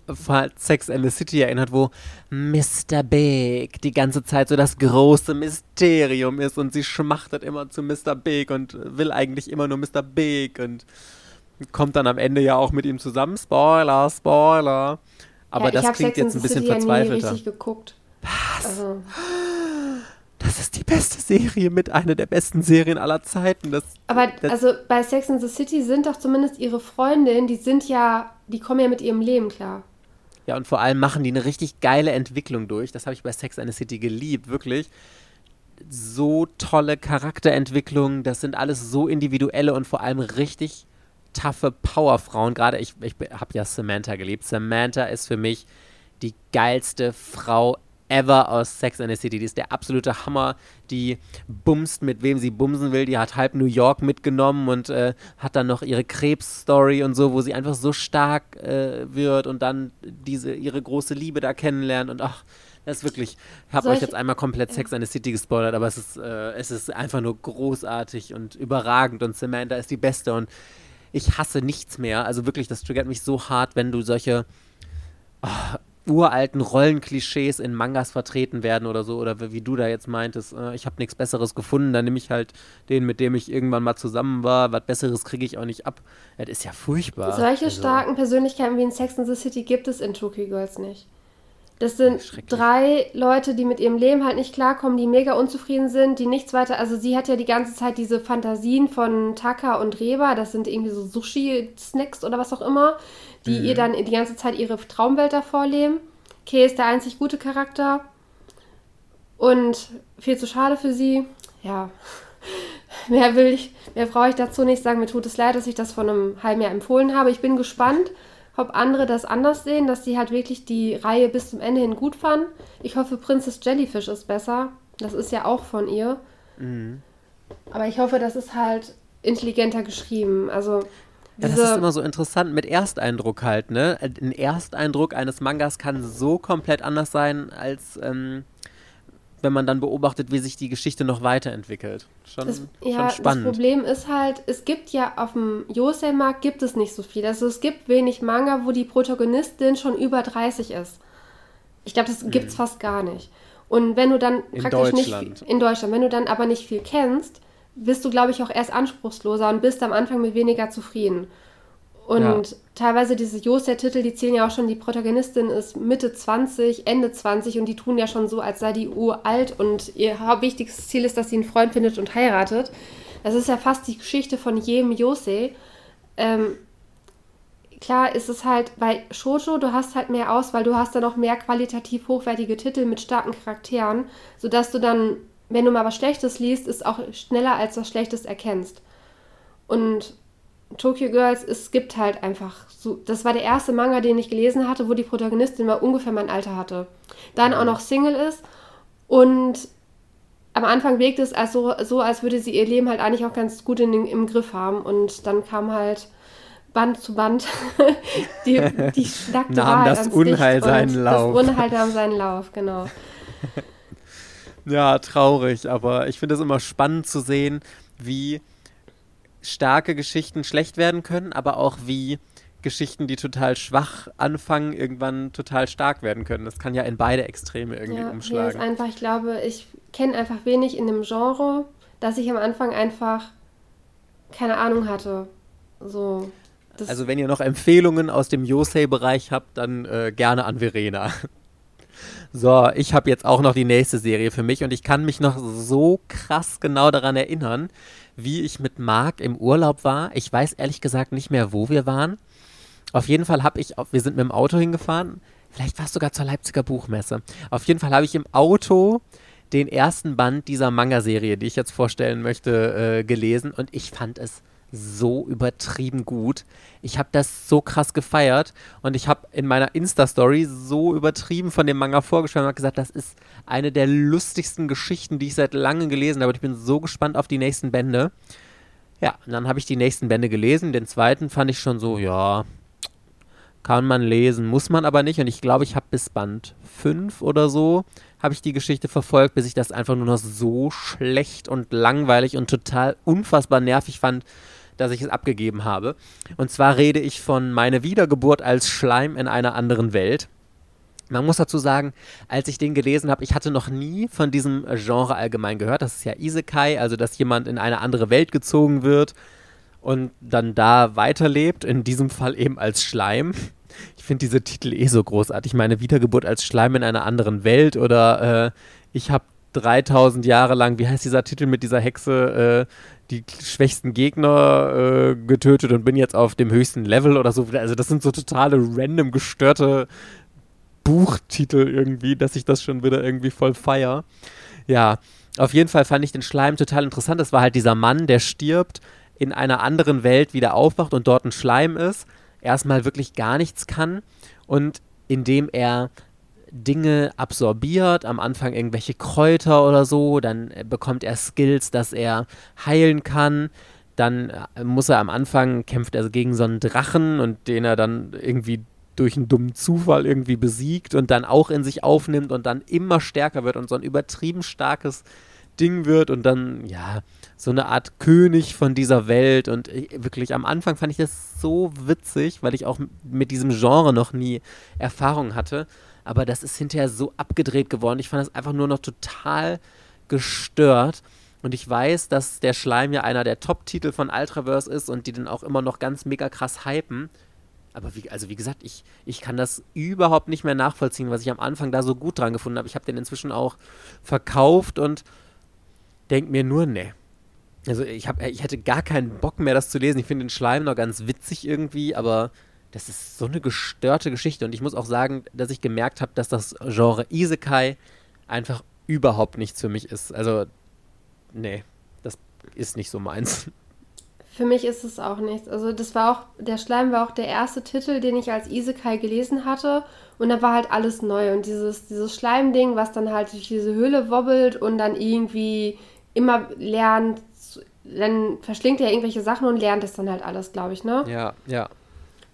Speaker 2: Sex and the City erinnert, wo Mr. Big die ganze Zeit so das große Mysterium ist und sie schmachtet immer zu Mr. Big und will eigentlich immer nur Mr. Big und kommt dann am Ende ja auch mit ihm zusammen. Spoiler, Spoiler. Aber ja, das klingt jetzt ein bisschen verzweifelter. Ich habe richtig
Speaker 1: geguckt.
Speaker 2: Was? Also. Das ist die beste Serie mit einer der besten Serien aller Zeiten. Das,
Speaker 1: Aber das also bei Sex in the City sind doch zumindest ihre Freundinnen, die sind ja, die kommen ja mit ihrem Leben klar.
Speaker 2: Ja, und vor allem machen die eine richtig geile Entwicklung durch. Das habe ich bei Sex in the City geliebt, wirklich. So tolle Charakterentwicklungen, das sind alles so individuelle und vor allem richtig taffe Powerfrauen. Gerade ich, ich habe ja Samantha geliebt. Samantha ist für mich die geilste Frau ever aus Sex and the City. Die ist der absolute Hammer. Die bumst, mit wem sie bumsen will. Die hat halb New York mitgenommen und äh, hat dann noch ihre Krebsstory und so, wo sie einfach so stark äh, wird und dann diese ihre große Liebe da kennenlernt und ach, das ist wirklich, ich habe euch jetzt einmal komplett Sex and the City gespoilert, aber es ist, äh, es ist einfach nur großartig und überragend und Samantha ist die Beste und ich hasse nichts mehr. Also wirklich, das triggert mich so hart, wenn du solche oh, uralten Rollenklischees in Mangas vertreten werden oder so, oder wie du da jetzt meintest, äh, ich habe nichts Besseres gefunden, dann nehme ich halt den, mit dem ich irgendwann mal zusammen war, was Besseres kriege ich auch nicht ab. Das ist ja furchtbar.
Speaker 1: Solche also. starken Persönlichkeiten wie in Sex and the City gibt es in Tokyo Girls nicht. Das sind drei Leute, die mit ihrem Leben halt nicht klarkommen, die mega unzufrieden sind, die nichts weiter. Also, sie hat ja die ganze Zeit diese Fantasien von Taka und Reba, das sind irgendwie so Sushi-Snacks oder was auch immer, die mhm. ihr dann die ganze Zeit ihre Traumwelt davor leben. Kay ist der einzig gute Charakter und viel zu schade für sie. Ja, <laughs> mehr will ich, mehr brauche ich dazu nicht sagen. Mir tut es leid, dass ich das vor einem halben Jahr empfohlen habe. Ich bin gespannt ob andere das anders sehen, dass sie halt wirklich die Reihe bis zum Ende hin gut fanden. Ich hoffe, Princess Jellyfish ist besser. Das ist ja auch von ihr. Mhm. Aber ich hoffe, das ist halt intelligenter geschrieben. Also
Speaker 2: ja, das ist immer so interessant mit Ersteindruck halt, ne? Ein Ersteindruck eines Mangas kann so komplett anders sein als ähm, wenn man dann beobachtet, wie sich die Geschichte noch weiterentwickelt. Schon,
Speaker 1: das, ja, schon spannend. Das Problem ist halt, es gibt ja auf dem Yosei-Markt gibt es nicht so viel. Also es gibt wenig Manga, wo die Protagonistin schon über 30 ist. Ich glaube, das hm. gibt es fast gar nicht. Und wenn du dann
Speaker 2: in
Speaker 1: praktisch nicht in Deutschland, wenn du dann aber nicht viel kennst, bist du, glaube ich, auch erst anspruchsloser und bist am Anfang mit weniger zufrieden. Und ja. teilweise diese Josei-Titel, die zählen ja auch schon, die Protagonistin ist Mitte 20, Ende 20 und die tun ja schon so, als sei die uralt und ihr wichtigstes Ziel ist, dass sie einen Freund findet und heiratet. Das ist ja fast die Geschichte von jedem Josei. Ähm, klar ist es halt bei Shoujo, du hast halt mehr Auswahl, du hast dann auch mehr qualitativ hochwertige Titel mit starken Charakteren, sodass du dann, wenn du mal was Schlechtes liest, es auch schneller als was Schlechtes erkennst. Und Tokyo Girls, es gibt halt einfach so. Das war der erste Manga, den ich gelesen hatte, wo die Protagonistin mal ungefähr mein Alter hatte. Dann auch noch Single ist und am Anfang wirkte es als so, so, als würde sie ihr Leben halt eigentlich auch ganz gut in im Griff haben. Und dann kam halt Band zu Band <laughs> die, die nackte
Speaker 2: nahm das Unheil seinen Lauf.
Speaker 1: Das Unheil nahm seinen Lauf, genau. <laughs>
Speaker 2: ja, traurig, aber ich finde es immer spannend zu sehen, wie starke Geschichten schlecht werden können, aber auch wie Geschichten, die total schwach anfangen, irgendwann total stark werden können. Das kann ja in beide Extreme irgendwie ja, umschlagen.
Speaker 1: Mir ist einfach, ich glaube, ich kenne einfach wenig in dem Genre, dass ich am Anfang einfach keine Ahnung hatte. So.
Speaker 2: Also wenn ihr noch Empfehlungen aus dem Yosei-Bereich habt, dann äh, gerne an Verena. <laughs> So, ich habe jetzt auch noch die nächste Serie für mich und ich kann mich noch so krass genau daran erinnern, wie ich mit Marc im Urlaub war. Ich weiß ehrlich gesagt nicht mehr, wo wir waren. Auf jeden Fall habe ich, wir sind mit dem Auto hingefahren. Vielleicht war es sogar zur Leipziger Buchmesse. Auf jeden Fall habe ich im Auto den ersten Band dieser Manga-Serie, die ich jetzt vorstellen möchte, äh, gelesen und ich fand es so übertrieben gut. Ich habe das so krass gefeiert und ich habe in meiner Insta-Story so übertrieben von dem Manga vorgeschwärmt und gesagt, das ist eine der lustigsten Geschichten, die ich seit langem gelesen habe. Ich bin so gespannt auf die nächsten Bände. Ja, und dann habe ich die nächsten Bände gelesen. Den zweiten fand ich schon so, ja, kann man lesen, muss man aber nicht. Und ich glaube, ich habe bis Band 5 oder so, habe ich die Geschichte verfolgt, bis ich das einfach nur noch so schlecht und langweilig und total unfassbar nervig fand, dass ich es abgegeben habe. Und zwar rede ich von meine Wiedergeburt als Schleim in einer anderen Welt. Man muss dazu sagen, als ich den gelesen habe, ich hatte noch nie von diesem Genre allgemein gehört. Das ist ja Isekai, also dass jemand in eine andere Welt gezogen wird und dann da weiterlebt, in diesem Fall eben als Schleim. Ich finde diese Titel eh so großartig. Meine Wiedergeburt als Schleim in einer anderen Welt oder äh, ich habe 3000 Jahre lang, wie heißt dieser Titel mit dieser Hexe, äh, die schwächsten Gegner äh, getötet und bin jetzt auf dem höchsten Level oder so. Also das sind so totale random gestörte Buchtitel irgendwie, dass ich das schon wieder irgendwie voll feier. Ja, auf jeden Fall fand ich den Schleim total interessant. Das war halt dieser Mann, der stirbt, in einer anderen Welt wieder aufwacht und dort ein Schleim ist, erstmal wirklich gar nichts kann und indem er Dinge absorbiert, am Anfang irgendwelche Kräuter oder so, dann bekommt er Skills, dass er heilen kann, dann äh, muss er am Anfang, kämpft er gegen so einen Drachen und den er dann irgendwie durch einen dummen Zufall irgendwie besiegt und dann auch in sich aufnimmt und dann immer stärker wird und so ein übertrieben starkes Ding wird und dann, ja, so eine Art König von dieser Welt. Und wirklich am Anfang fand ich das so witzig, weil ich auch mit diesem Genre noch nie Erfahrung hatte. Aber das ist hinterher so abgedreht geworden. Ich fand das einfach nur noch total gestört. Und ich weiß, dass der Schleim ja einer der Top-Titel von Ultraverse ist und die dann auch immer noch ganz mega krass hypen. Aber wie, also wie gesagt, ich, ich kann das überhaupt nicht mehr nachvollziehen, was ich am Anfang da so gut dran gefunden habe. Ich habe den inzwischen auch verkauft und denke mir nur, ne. Also ich, hab, ich hätte gar keinen Bock mehr, das zu lesen. Ich finde den Schleim noch ganz witzig irgendwie, aber das ist so eine gestörte Geschichte. Und ich muss auch sagen, dass ich gemerkt habe, dass das Genre Isekai einfach überhaupt nichts für mich ist. Also, nee, das ist nicht so meins.
Speaker 1: Für mich ist es auch nichts. Also das war auch, der Schleim war auch der erste Titel, den ich als Isekai gelesen hatte. Und da war halt alles neu. Und dieses, dieses Schleimding, was dann halt durch diese Höhle wobbelt und dann irgendwie immer lernt, dann verschlingt er irgendwelche Sachen und lernt das dann halt alles, glaube ich, ne?
Speaker 2: Ja, ja.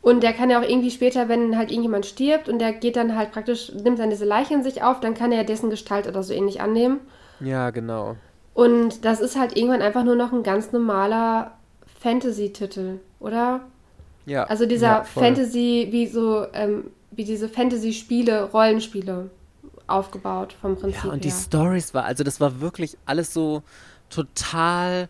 Speaker 1: Und der kann ja auch irgendwie später, wenn halt irgendjemand stirbt und der geht dann halt praktisch, nimmt dann diese Leiche in sich auf, dann kann er dessen Gestalt oder so ähnlich annehmen.
Speaker 2: Ja, genau.
Speaker 1: Und das ist halt irgendwann einfach nur noch ein ganz normaler Fantasy-Titel, oder?
Speaker 2: Ja.
Speaker 1: Also dieser ja, Fantasy, wie so, ähm, wie diese Fantasy-Spiele, Rollenspiele aufgebaut vom Prinzip
Speaker 2: her. Ja, und
Speaker 1: her.
Speaker 2: die Stories war, also das war wirklich alles so total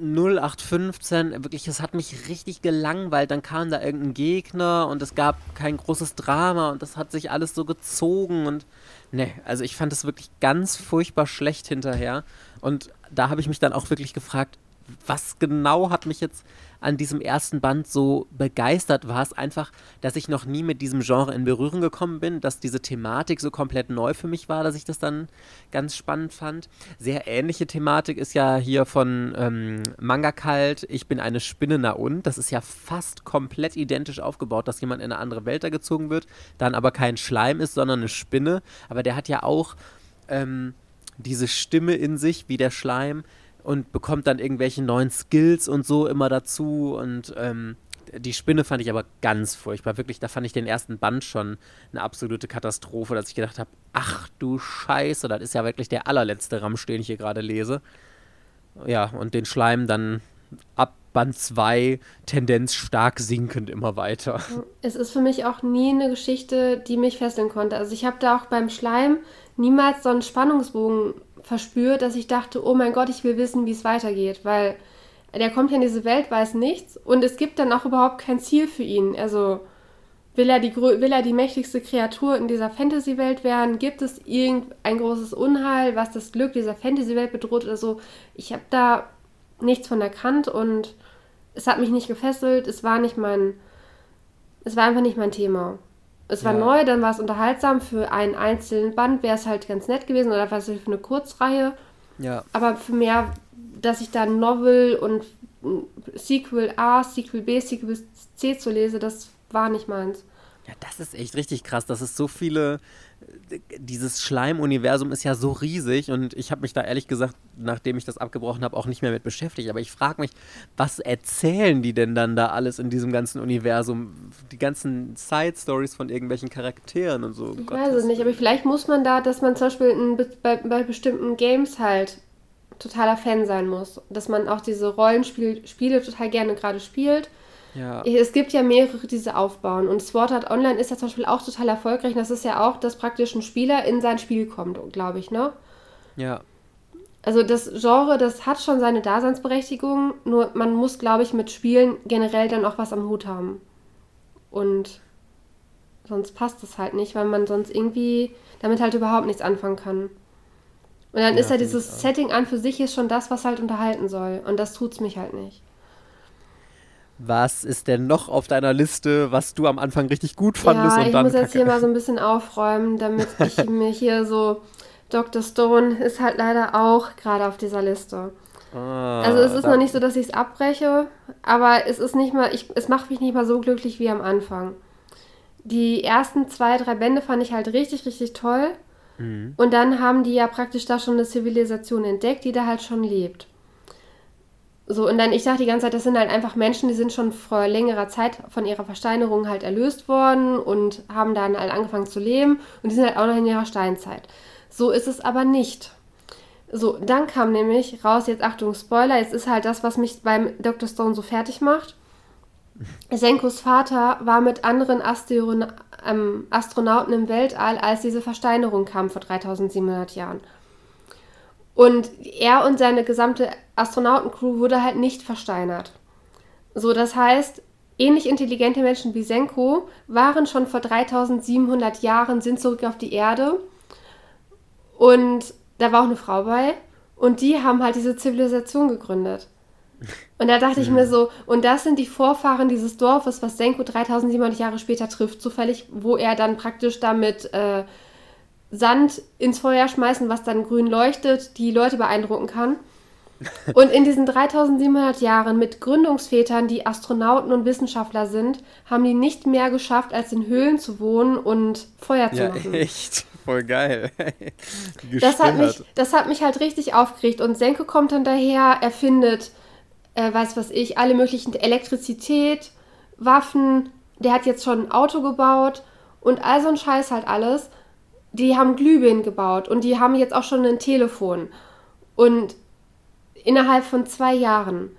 Speaker 2: 0815, wirklich, es hat mich richtig gelangweilt. Dann kam da irgendein Gegner und es gab kein großes Drama und das hat sich alles so gezogen und ne, also ich fand es wirklich ganz furchtbar schlecht hinterher. Und da habe ich mich dann auch wirklich gefragt, was genau hat mich jetzt an diesem ersten Band so begeistert war es einfach, dass ich noch nie mit diesem Genre in Berührung gekommen bin, dass diese Thematik so komplett neu für mich war, dass ich das dann ganz spannend fand. Sehr ähnliche Thematik ist ja hier von ähm, Manga Kalt, Ich bin eine Spinne, na und. Das ist ja fast komplett identisch aufgebaut, dass jemand in eine andere Welt da gezogen wird, dann aber kein Schleim ist, sondern eine Spinne. Aber der hat ja auch ähm, diese Stimme in sich, wie der Schleim und bekommt dann irgendwelche neuen Skills und so immer dazu. Und ähm, die Spinne fand ich aber ganz furchtbar. Wirklich, da fand ich den ersten Band schon eine absolute Katastrophe, dass ich gedacht habe, ach du Scheiße, das ist ja wirklich der allerletzte Ramsch, den ich hier gerade lese. Ja, und den Schleim dann ab Band 2 Tendenz stark sinkend immer weiter.
Speaker 1: Es ist für mich auch nie eine Geschichte, die mich fesseln konnte. Also ich habe da auch beim Schleim niemals so einen Spannungsbogen verspürt, dass ich dachte, oh mein Gott, ich will wissen, wie es weitergeht, weil der kommt ja in diese Welt, weiß nichts und es gibt dann auch überhaupt kein Ziel für ihn. Also will er die, will er die mächtigste Kreatur in dieser Fantasy-Welt werden? Gibt es irgendein großes Unheil, was das Glück dieser Fantasy-Welt bedroht oder so? Ich habe da nichts von erkannt und es hat mich nicht gefesselt, es war nicht mein, es war einfach nicht mein Thema. Es war ja. neu, dann war es unterhaltsam. Für einen einzelnen Band wäre es halt ganz nett gewesen oder was für eine Kurzreihe. Ja. Aber für mehr, dass ich da Novel und Sequel A, Sequel B, Sequel C zu lese, das war nicht meins.
Speaker 2: Ja, das ist echt richtig krass. Das ist so viele. Dieses Schleimuniversum ist ja so riesig und ich habe mich da ehrlich gesagt, nachdem ich das abgebrochen habe, auch nicht mehr mit beschäftigt. Aber ich frage mich, was erzählen die denn dann da alles in diesem ganzen Universum? Die ganzen Side-Stories von irgendwelchen Charakteren und so.
Speaker 1: Ich Gott, weiß es nicht, aber vielleicht muss man da, dass man zum Beispiel in, bei, bei bestimmten Games halt totaler Fan sein muss. Dass man auch diese Rollenspiele total gerne gerade spielt ja. Es gibt ja mehrere, die diese aufbauen. Und Sword Art Online ist ja zum Beispiel auch total erfolgreich. Und das ist ja auch, dass praktisch ein Spieler in sein Spiel kommt, glaube ich, ne?
Speaker 2: Ja.
Speaker 1: Also das Genre, das hat schon seine Daseinsberechtigung, nur man muss, glaube ich, mit Spielen generell dann auch was am Hut haben. Und sonst passt es halt nicht, weil man sonst irgendwie damit halt überhaupt nichts anfangen kann. Und dann ja, ist ja dieses Setting an für sich ist schon das, was halt unterhalten soll. Und das tut's mich halt nicht.
Speaker 2: Was ist denn noch auf deiner Liste, was du am Anfang richtig gut fandest
Speaker 1: ja, und dann? Ich muss jetzt hier mal so ein bisschen aufräumen, damit ich <laughs> mir hier so. Dr. Stone ist halt leider auch gerade auf dieser Liste. Ah, also es ist noch nicht so, dass ich es abbreche, aber es ist nicht mal, ich, es macht mich nicht mal so glücklich wie am Anfang. Die ersten zwei, drei Bände fand ich halt richtig, richtig toll. Mhm. Und dann haben die ja praktisch da schon eine Zivilisation entdeckt, die da halt schon lebt. So, und dann, ich sage die ganze Zeit, das sind halt einfach Menschen, die sind schon vor längerer Zeit von ihrer Versteinerung halt erlöst worden und haben dann halt angefangen zu leben und die sind halt auch noch in ihrer Steinzeit. So ist es aber nicht. So, dann kam nämlich raus, jetzt Achtung, Spoiler, jetzt ist halt das, was mich beim Dr. Stone so fertig macht. Senkos Vater war mit anderen Astron ähm, Astronauten im Weltall, als diese Versteinerung kam vor 3700 Jahren. Und er und seine gesamte Astronautencrew wurde halt nicht versteinert. So, das heißt, ähnlich intelligente Menschen wie Senko waren schon vor 3700 Jahren, sind zurück auf die Erde. Und da war auch eine Frau bei. Und die haben halt diese Zivilisation gegründet. Und da dachte ich mir so, und das sind die Vorfahren dieses Dorfes, was Senko 3700 Jahre später trifft, zufällig, wo er dann praktisch damit äh, Sand ins Feuer schmeißen, was dann grün leuchtet, die Leute beeindrucken kann. Und in diesen 3700 Jahren mit Gründungsvätern, die Astronauten und Wissenschaftler sind, haben die nicht mehr geschafft, als in Höhlen zu wohnen und Feuer zu ja, machen.
Speaker 2: Echt? Voll geil. <laughs>
Speaker 1: das, hat mich, das hat mich halt richtig aufgeregt. Und Senke kommt dann daher, er findet, äh, weiß was ich, alle möglichen Elektrizität, Waffen, der hat jetzt schon ein Auto gebaut und all so ein Scheiß halt alles die haben Glühbirnen gebaut und die haben jetzt auch schon ein Telefon. Und innerhalb von zwei Jahren.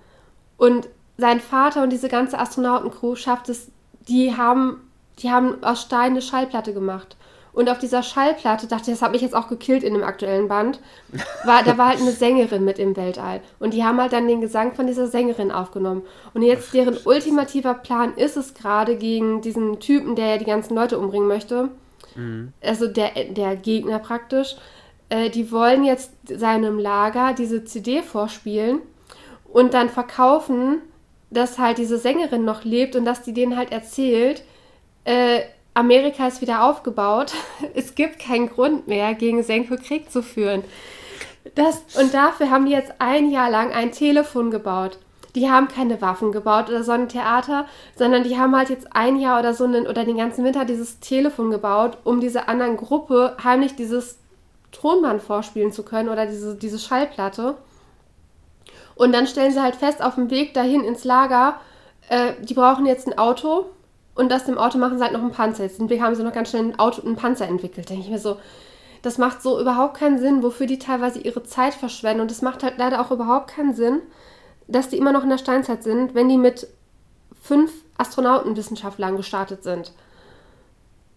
Speaker 1: Und sein Vater und diese ganze Astronautencrew schafft es, die haben, die haben aus Stein eine Schallplatte gemacht. Und auf dieser Schallplatte, dachte ich, das hat mich jetzt auch gekillt in dem aktuellen Band, war, da war halt eine Sängerin mit im Weltall. Und die haben halt dann den Gesang von dieser Sängerin aufgenommen. Und jetzt deren ultimativer Plan ist es gerade gegen diesen Typen, der ja die ganzen Leute umbringen möchte, Mhm. Also der, der Gegner praktisch. Äh, die wollen jetzt seinem Lager diese CD vorspielen und dann verkaufen, dass halt diese Sängerin noch lebt und dass die denen halt erzählt, äh, Amerika ist wieder aufgebaut. <laughs> es gibt keinen Grund mehr, gegen Senko Krieg zu führen. Das, und dafür haben die jetzt ein Jahr lang ein Telefon gebaut die haben keine Waffen gebaut oder so ein Theater, sondern die haben halt jetzt ein Jahr oder so einen, oder den ganzen Winter dieses Telefon gebaut, um dieser anderen Gruppe heimlich dieses Tonband vorspielen zu können oder diese, diese Schallplatte. Und dann stellen sie halt fest auf dem Weg dahin ins Lager, äh, die brauchen jetzt ein Auto und aus dem Auto machen sie halt noch einen Panzer. Jetzt haben sie noch ganz schnell ein Auto, einen Panzer entwickelt. Denke ich mir so, das macht so überhaupt keinen Sinn, wofür die teilweise ihre Zeit verschwenden. Und das macht halt leider auch überhaupt keinen Sinn, dass die immer noch in der Steinzeit sind, wenn die mit fünf Astronautenwissenschaftlern gestartet sind.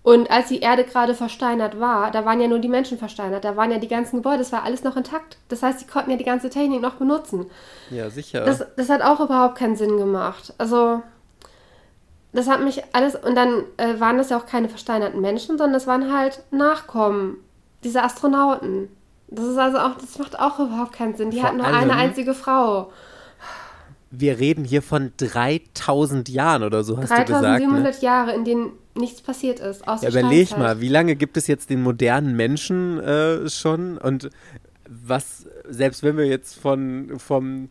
Speaker 1: Und als die Erde gerade versteinert war, da waren ja nur die Menschen versteinert, da waren ja die ganzen Gebäude, das war alles noch intakt. Das heißt, sie konnten ja die ganze Technik noch benutzen.
Speaker 2: Ja, sicher.
Speaker 1: Das, das hat auch überhaupt keinen Sinn gemacht. Also, das hat mich alles. Und dann äh, waren das ja auch keine versteinerten Menschen, sondern das waren halt Nachkommen dieser Astronauten. Das ist also auch, das macht auch überhaupt keinen Sinn. Die Vor hatten nur eine einzige Frau.
Speaker 2: Wir reden hier von 3000 Jahren oder so, hast du gesagt.
Speaker 1: 3700 ne? Jahre, in denen nichts passiert ist.
Speaker 2: Außer ja, überleg mal, wie lange gibt es jetzt den modernen Menschen äh, schon? Und was, selbst wenn wir jetzt von, vom,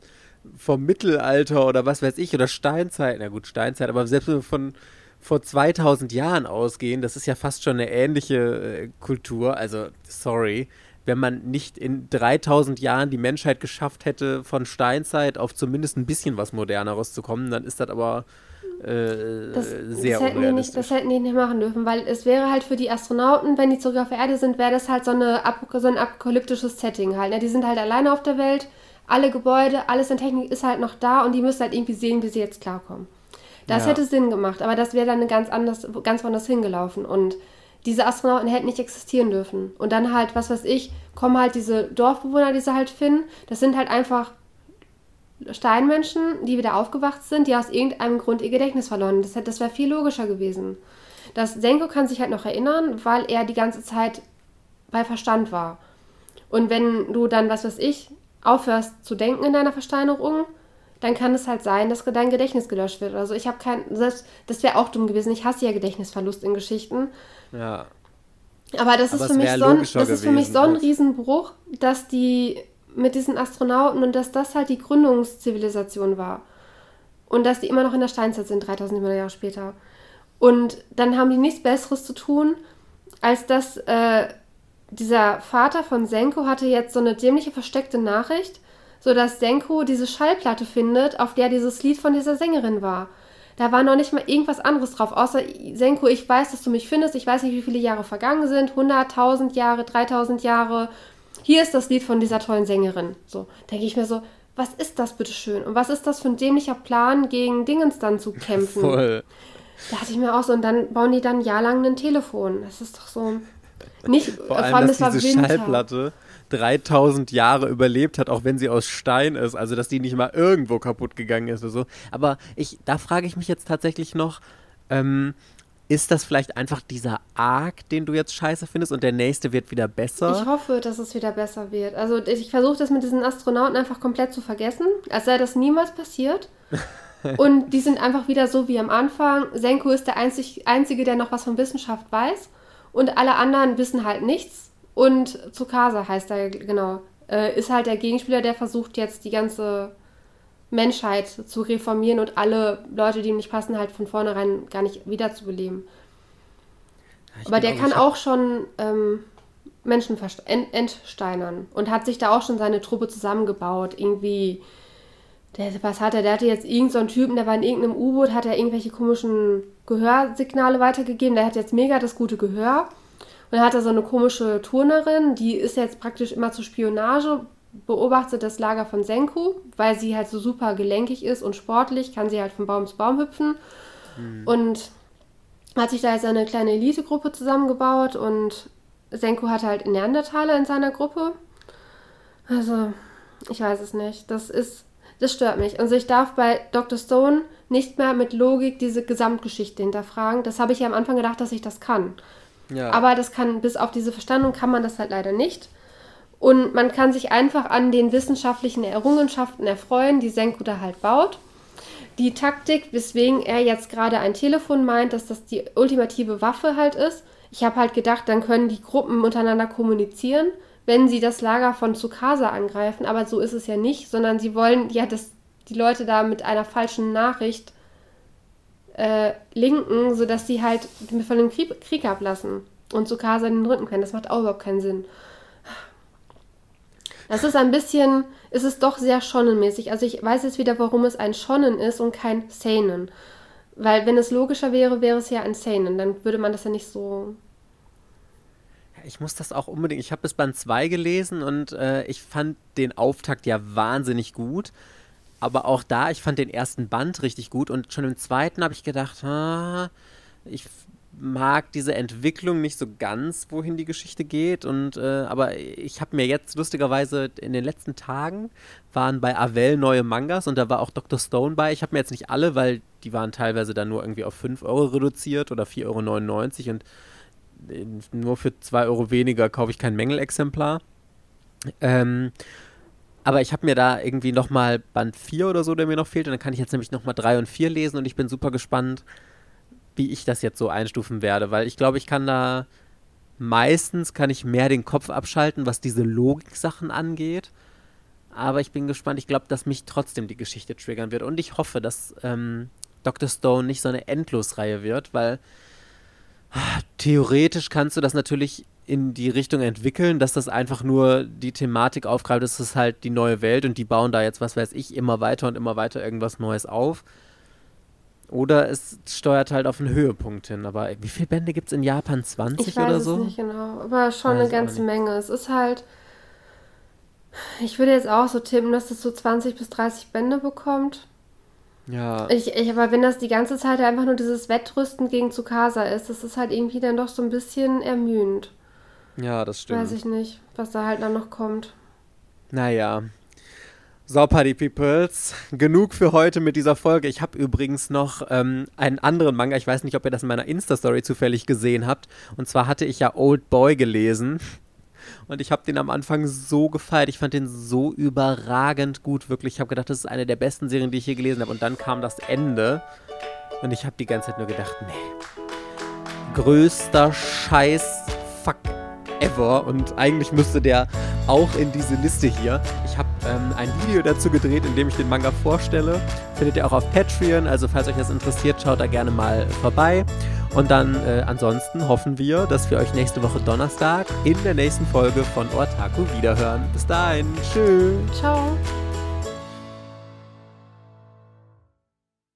Speaker 2: vom Mittelalter oder was weiß ich, oder Steinzeit, na gut, Steinzeit, aber selbst wenn wir von vor 2000 Jahren ausgehen, das ist ja fast schon eine ähnliche äh, Kultur, also sorry, wenn man nicht in 3000 Jahren die Menschheit geschafft hätte, von Steinzeit auf zumindest ein bisschen was Moderneres zu kommen, dann ist das aber äh, das, sehr
Speaker 1: das hätten, die nicht, das hätten die nicht machen dürfen, weil es wäre halt für die Astronauten, wenn die zurück auf der Erde sind, wäre das halt so, eine, so ein apokalyptisches Setting halt. Ne? Die sind halt alleine auf der Welt, alle Gebäude, alles in Technik ist halt noch da und die müssen halt irgendwie sehen, wie sie jetzt klarkommen. Das ja. hätte Sinn gemacht, aber das wäre dann ganz anders, ganz woanders hingelaufen und diese Astronauten hätten nicht existieren dürfen. Und dann halt, was weiß ich, kommen halt diese Dorfbewohner, die sie halt finden. Das sind halt einfach Steinmenschen, die wieder aufgewacht sind, die aus irgendeinem Grund ihr Gedächtnis verloren. Das, das wäre viel logischer gewesen. Das Senko kann sich halt noch erinnern, weil er die ganze Zeit bei Verstand war. Und wenn du dann, was weiß ich, aufhörst zu denken in deiner Versteinerung, dann kann es halt sein, dass dein Gedächtnis gelöscht wird. Also ich habe kein, das, das wäre auch dumm gewesen. Ich hasse ja Gedächtnisverlust in Geschichten.
Speaker 2: Ja.
Speaker 1: Aber das, Aber ist, für mich so ein, das ist für mich so ein Riesenbruch, dass die mit diesen Astronauten und dass das halt die Gründungszivilisation war. Und dass die immer noch in der Steinzeit sind, 3000 Jahre später. Und dann haben die nichts Besseres zu tun, als dass äh, dieser Vater von Senko hatte jetzt so eine dämliche versteckte Nachricht, sodass Senko diese Schallplatte findet, auf der dieses Lied von dieser Sängerin war. Da war noch nicht mal irgendwas anderes drauf, außer Senko, ich weiß, dass du mich findest, ich weiß nicht, wie viele Jahre vergangen sind, 100, 1000 Jahre, 3000 Jahre. Hier ist das Lied von dieser tollen Sängerin. So, denke ich mir so, was ist das bitte schön? Und was ist das für ein dämlicher Plan, gegen Dingens dann zu kämpfen? <laughs> Voll. Da hatte ich mir auch so, und dann bauen die dann jahrelang ein Telefon. Das ist doch so. Nicht,
Speaker 2: vor allem, vor allem dass das diese Schallplatte 3000 Jahre überlebt hat, auch wenn sie aus Stein ist. Also, dass die nicht mal irgendwo kaputt gegangen ist oder so. Aber ich, da frage ich mich jetzt tatsächlich noch, ähm, ist das vielleicht einfach dieser Arc, den du jetzt scheiße findest und der nächste wird wieder besser?
Speaker 1: Ich hoffe, dass es wieder besser wird. Also ich versuche das mit diesen Astronauten einfach komplett zu vergessen, als sei das niemals passiert. <laughs> und die sind einfach wieder so wie am Anfang. Senko ist der einzig, Einzige, der noch was von Wissenschaft weiß. Und alle anderen wissen halt nichts. Und Tsukasa heißt er, genau. Äh, ist halt der Gegenspieler, der versucht jetzt die ganze Menschheit zu reformieren und alle Leute, die ihm nicht passen, halt von vornherein gar nicht wiederzubeleben. Ja, Aber der kann auch schon ähm, Menschen entsteinern und hat sich da auch schon seine Truppe zusammengebaut. Irgendwie, der, was hat er? Der hatte jetzt irgendeinen so Typen, der war in irgendeinem U-Boot, hat er irgendwelche komischen Gehörsignale weitergegeben. Der hat jetzt mega das gute Gehör. Und dann hat er so eine komische Turnerin, die ist jetzt praktisch immer zur Spionage beobachtet das Lager von Senku, weil sie halt so super gelenkig ist und sportlich, kann sie halt von Baum zu Baum hüpfen. Mhm. Und hat sich da jetzt eine kleine Elitegruppe zusammengebaut und Senku hat halt Neandertaler in seiner Gruppe. Also, ich weiß es nicht. Das ist, das stört mich. Also ich darf bei Dr. Stone nicht mehr mit Logik diese Gesamtgeschichte hinterfragen. Das habe ich ja am Anfang gedacht, dass ich das kann. Ja. Aber das kann, bis auf diese Verstandung kann man das halt leider nicht. Und man kann sich einfach an den wissenschaftlichen Errungenschaften erfreuen, die Senku da halt baut. Die Taktik, weswegen er jetzt gerade ein Telefon meint, dass das die ultimative Waffe halt ist. Ich habe halt gedacht, dann können die Gruppen untereinander kommunizieren, wenn sie das Lager von Tsukasa angreifen. Aber so ist es ja nicht, sondern sie wollen ja, dass die Leute da mit einer falschen Nachricht äh, linken, sodass sie halt von dem Krieg, Krieg ablassen und Tsukasa den Rücken können. Das macht auch überhaupt keinen Sinn. Das ist ein bisschen, ist es doch sehr schonenmäßig. Also ich weiß jetzt wieder, warum es ein Schonnen ist und kein Seinen. Weil wenn es logischer wäre, wäre es ja ein Seinen. Dann würde man das ja nicht so
Speaker 2: ich muss das auch unbedingt. Ich habe bis Band 2 gelesen und äh, ich fand den Auftakt ja wahnsinnig gut. Aber auch da, ich fand den ersten Band richtig gut und schon im zweiten habe ich gedacht, ich mag diese Entwicklung nicht so ganz, wohin die Geschichte geht. Und äh, aber ich habe mir jetzt lustigerweise in den letzten Tagen waren bei Avel neue Mangas und da war auch Dr. Stone bei. Ich habe mir jetzt nicht alle, weil die waren teilweise dann nur irgendwie auf 5 Euro reduziert oder 4,99 Euro und äh, nur für 2 Euro weniger kaufe ich kein Mängelexemplar. Ähm, aber ich habe mir da irgendwie nochmal Band 4 oder so, der mir noch fehlt. Und dann kann ich jetzt nämlich nochmal 3 und 4 lesen und ich bin super gespannt, wie ich das jetzt so einstufen werde. Weil ich glaube, ich kann da meistens kann ich mehr den Kopf abschalten, was diese Logik-Sachen angeht. Aber ich bin gespannt. Ich glaube, dass mich trotzdem die Geschichte triggern wird. Und ich hoffe, dass ähm, Dr. Stone nicht so eine Endlosreihe wird, weil theoretisch kannst du das natürlich in die Richtung entwickeln, dass das einfach nur die Thematik aufgreift, das ist halt die neue Welt und die bauen da jetzt, was weiß ich, immer weiter und immer weiter irgendwas Neues auf. Oder es steuert halt auf einen Höhepunkt hin. Aber wie viele Bände gibt es in Japan? 20
Speaker 1: ich
Speaker 2: oder so?
Speaker 1: Ich weiß nicht genau, aber schon weiß eine ganze Menge. Es ist halt, ich würde jetzt auch so tippen, dass es so 20 bis 30 Bände bekommt.
Speaker 2: Ja.
Speaker 1: Ich, ich, aber wenn das die ganze Zeit einfach nur dieses Wettrüsten gegen Tsukasa ist, das ist halt irgendwie dann doch so ein bisschen ermüdend.
Speaker 2: Ja, das stimmt.
Speaker 1: Weiß ich nicht, was da halt dann noch kommt.
Speaker 2: Naja. So, Party Peoples, genug für heute mit dieser Folge. Ich habe übrigens noch ähm, einen anderen Manga. Ich weiß nicht, ob ihr das in meiner Insta-Story zufällig gesehen habt. Und zwar hatte ich ja Old Boy gelesen. Und ich habe den am Anfang so gefeiert. Ich fand den so überragend gut, wirklich. Ich habe gedacht, das ist eine der besten Serien, die ich hier gelesen habe. Und dann kam das Ende. Und ich habe die ganze Zeit nur gedacht, nee. Größter Scheiß, fuck ever und eigentlich müsste der auch in diese Liste hier. Ich habe ähm, ein Video dazu gedreht, in dem ich den Manga vorstelle. Findet ihr auch auf Patreon, also falls euch das interessiert, schaut da gerne mal vorbei. Und dann äh, ansonsten hoffen wir, dass wir euch nächste Woche Donnerstag in der nächsten Folge von Ortaku wiederhören. Bis dahin, tschüss.
Speaker 1: Ciao.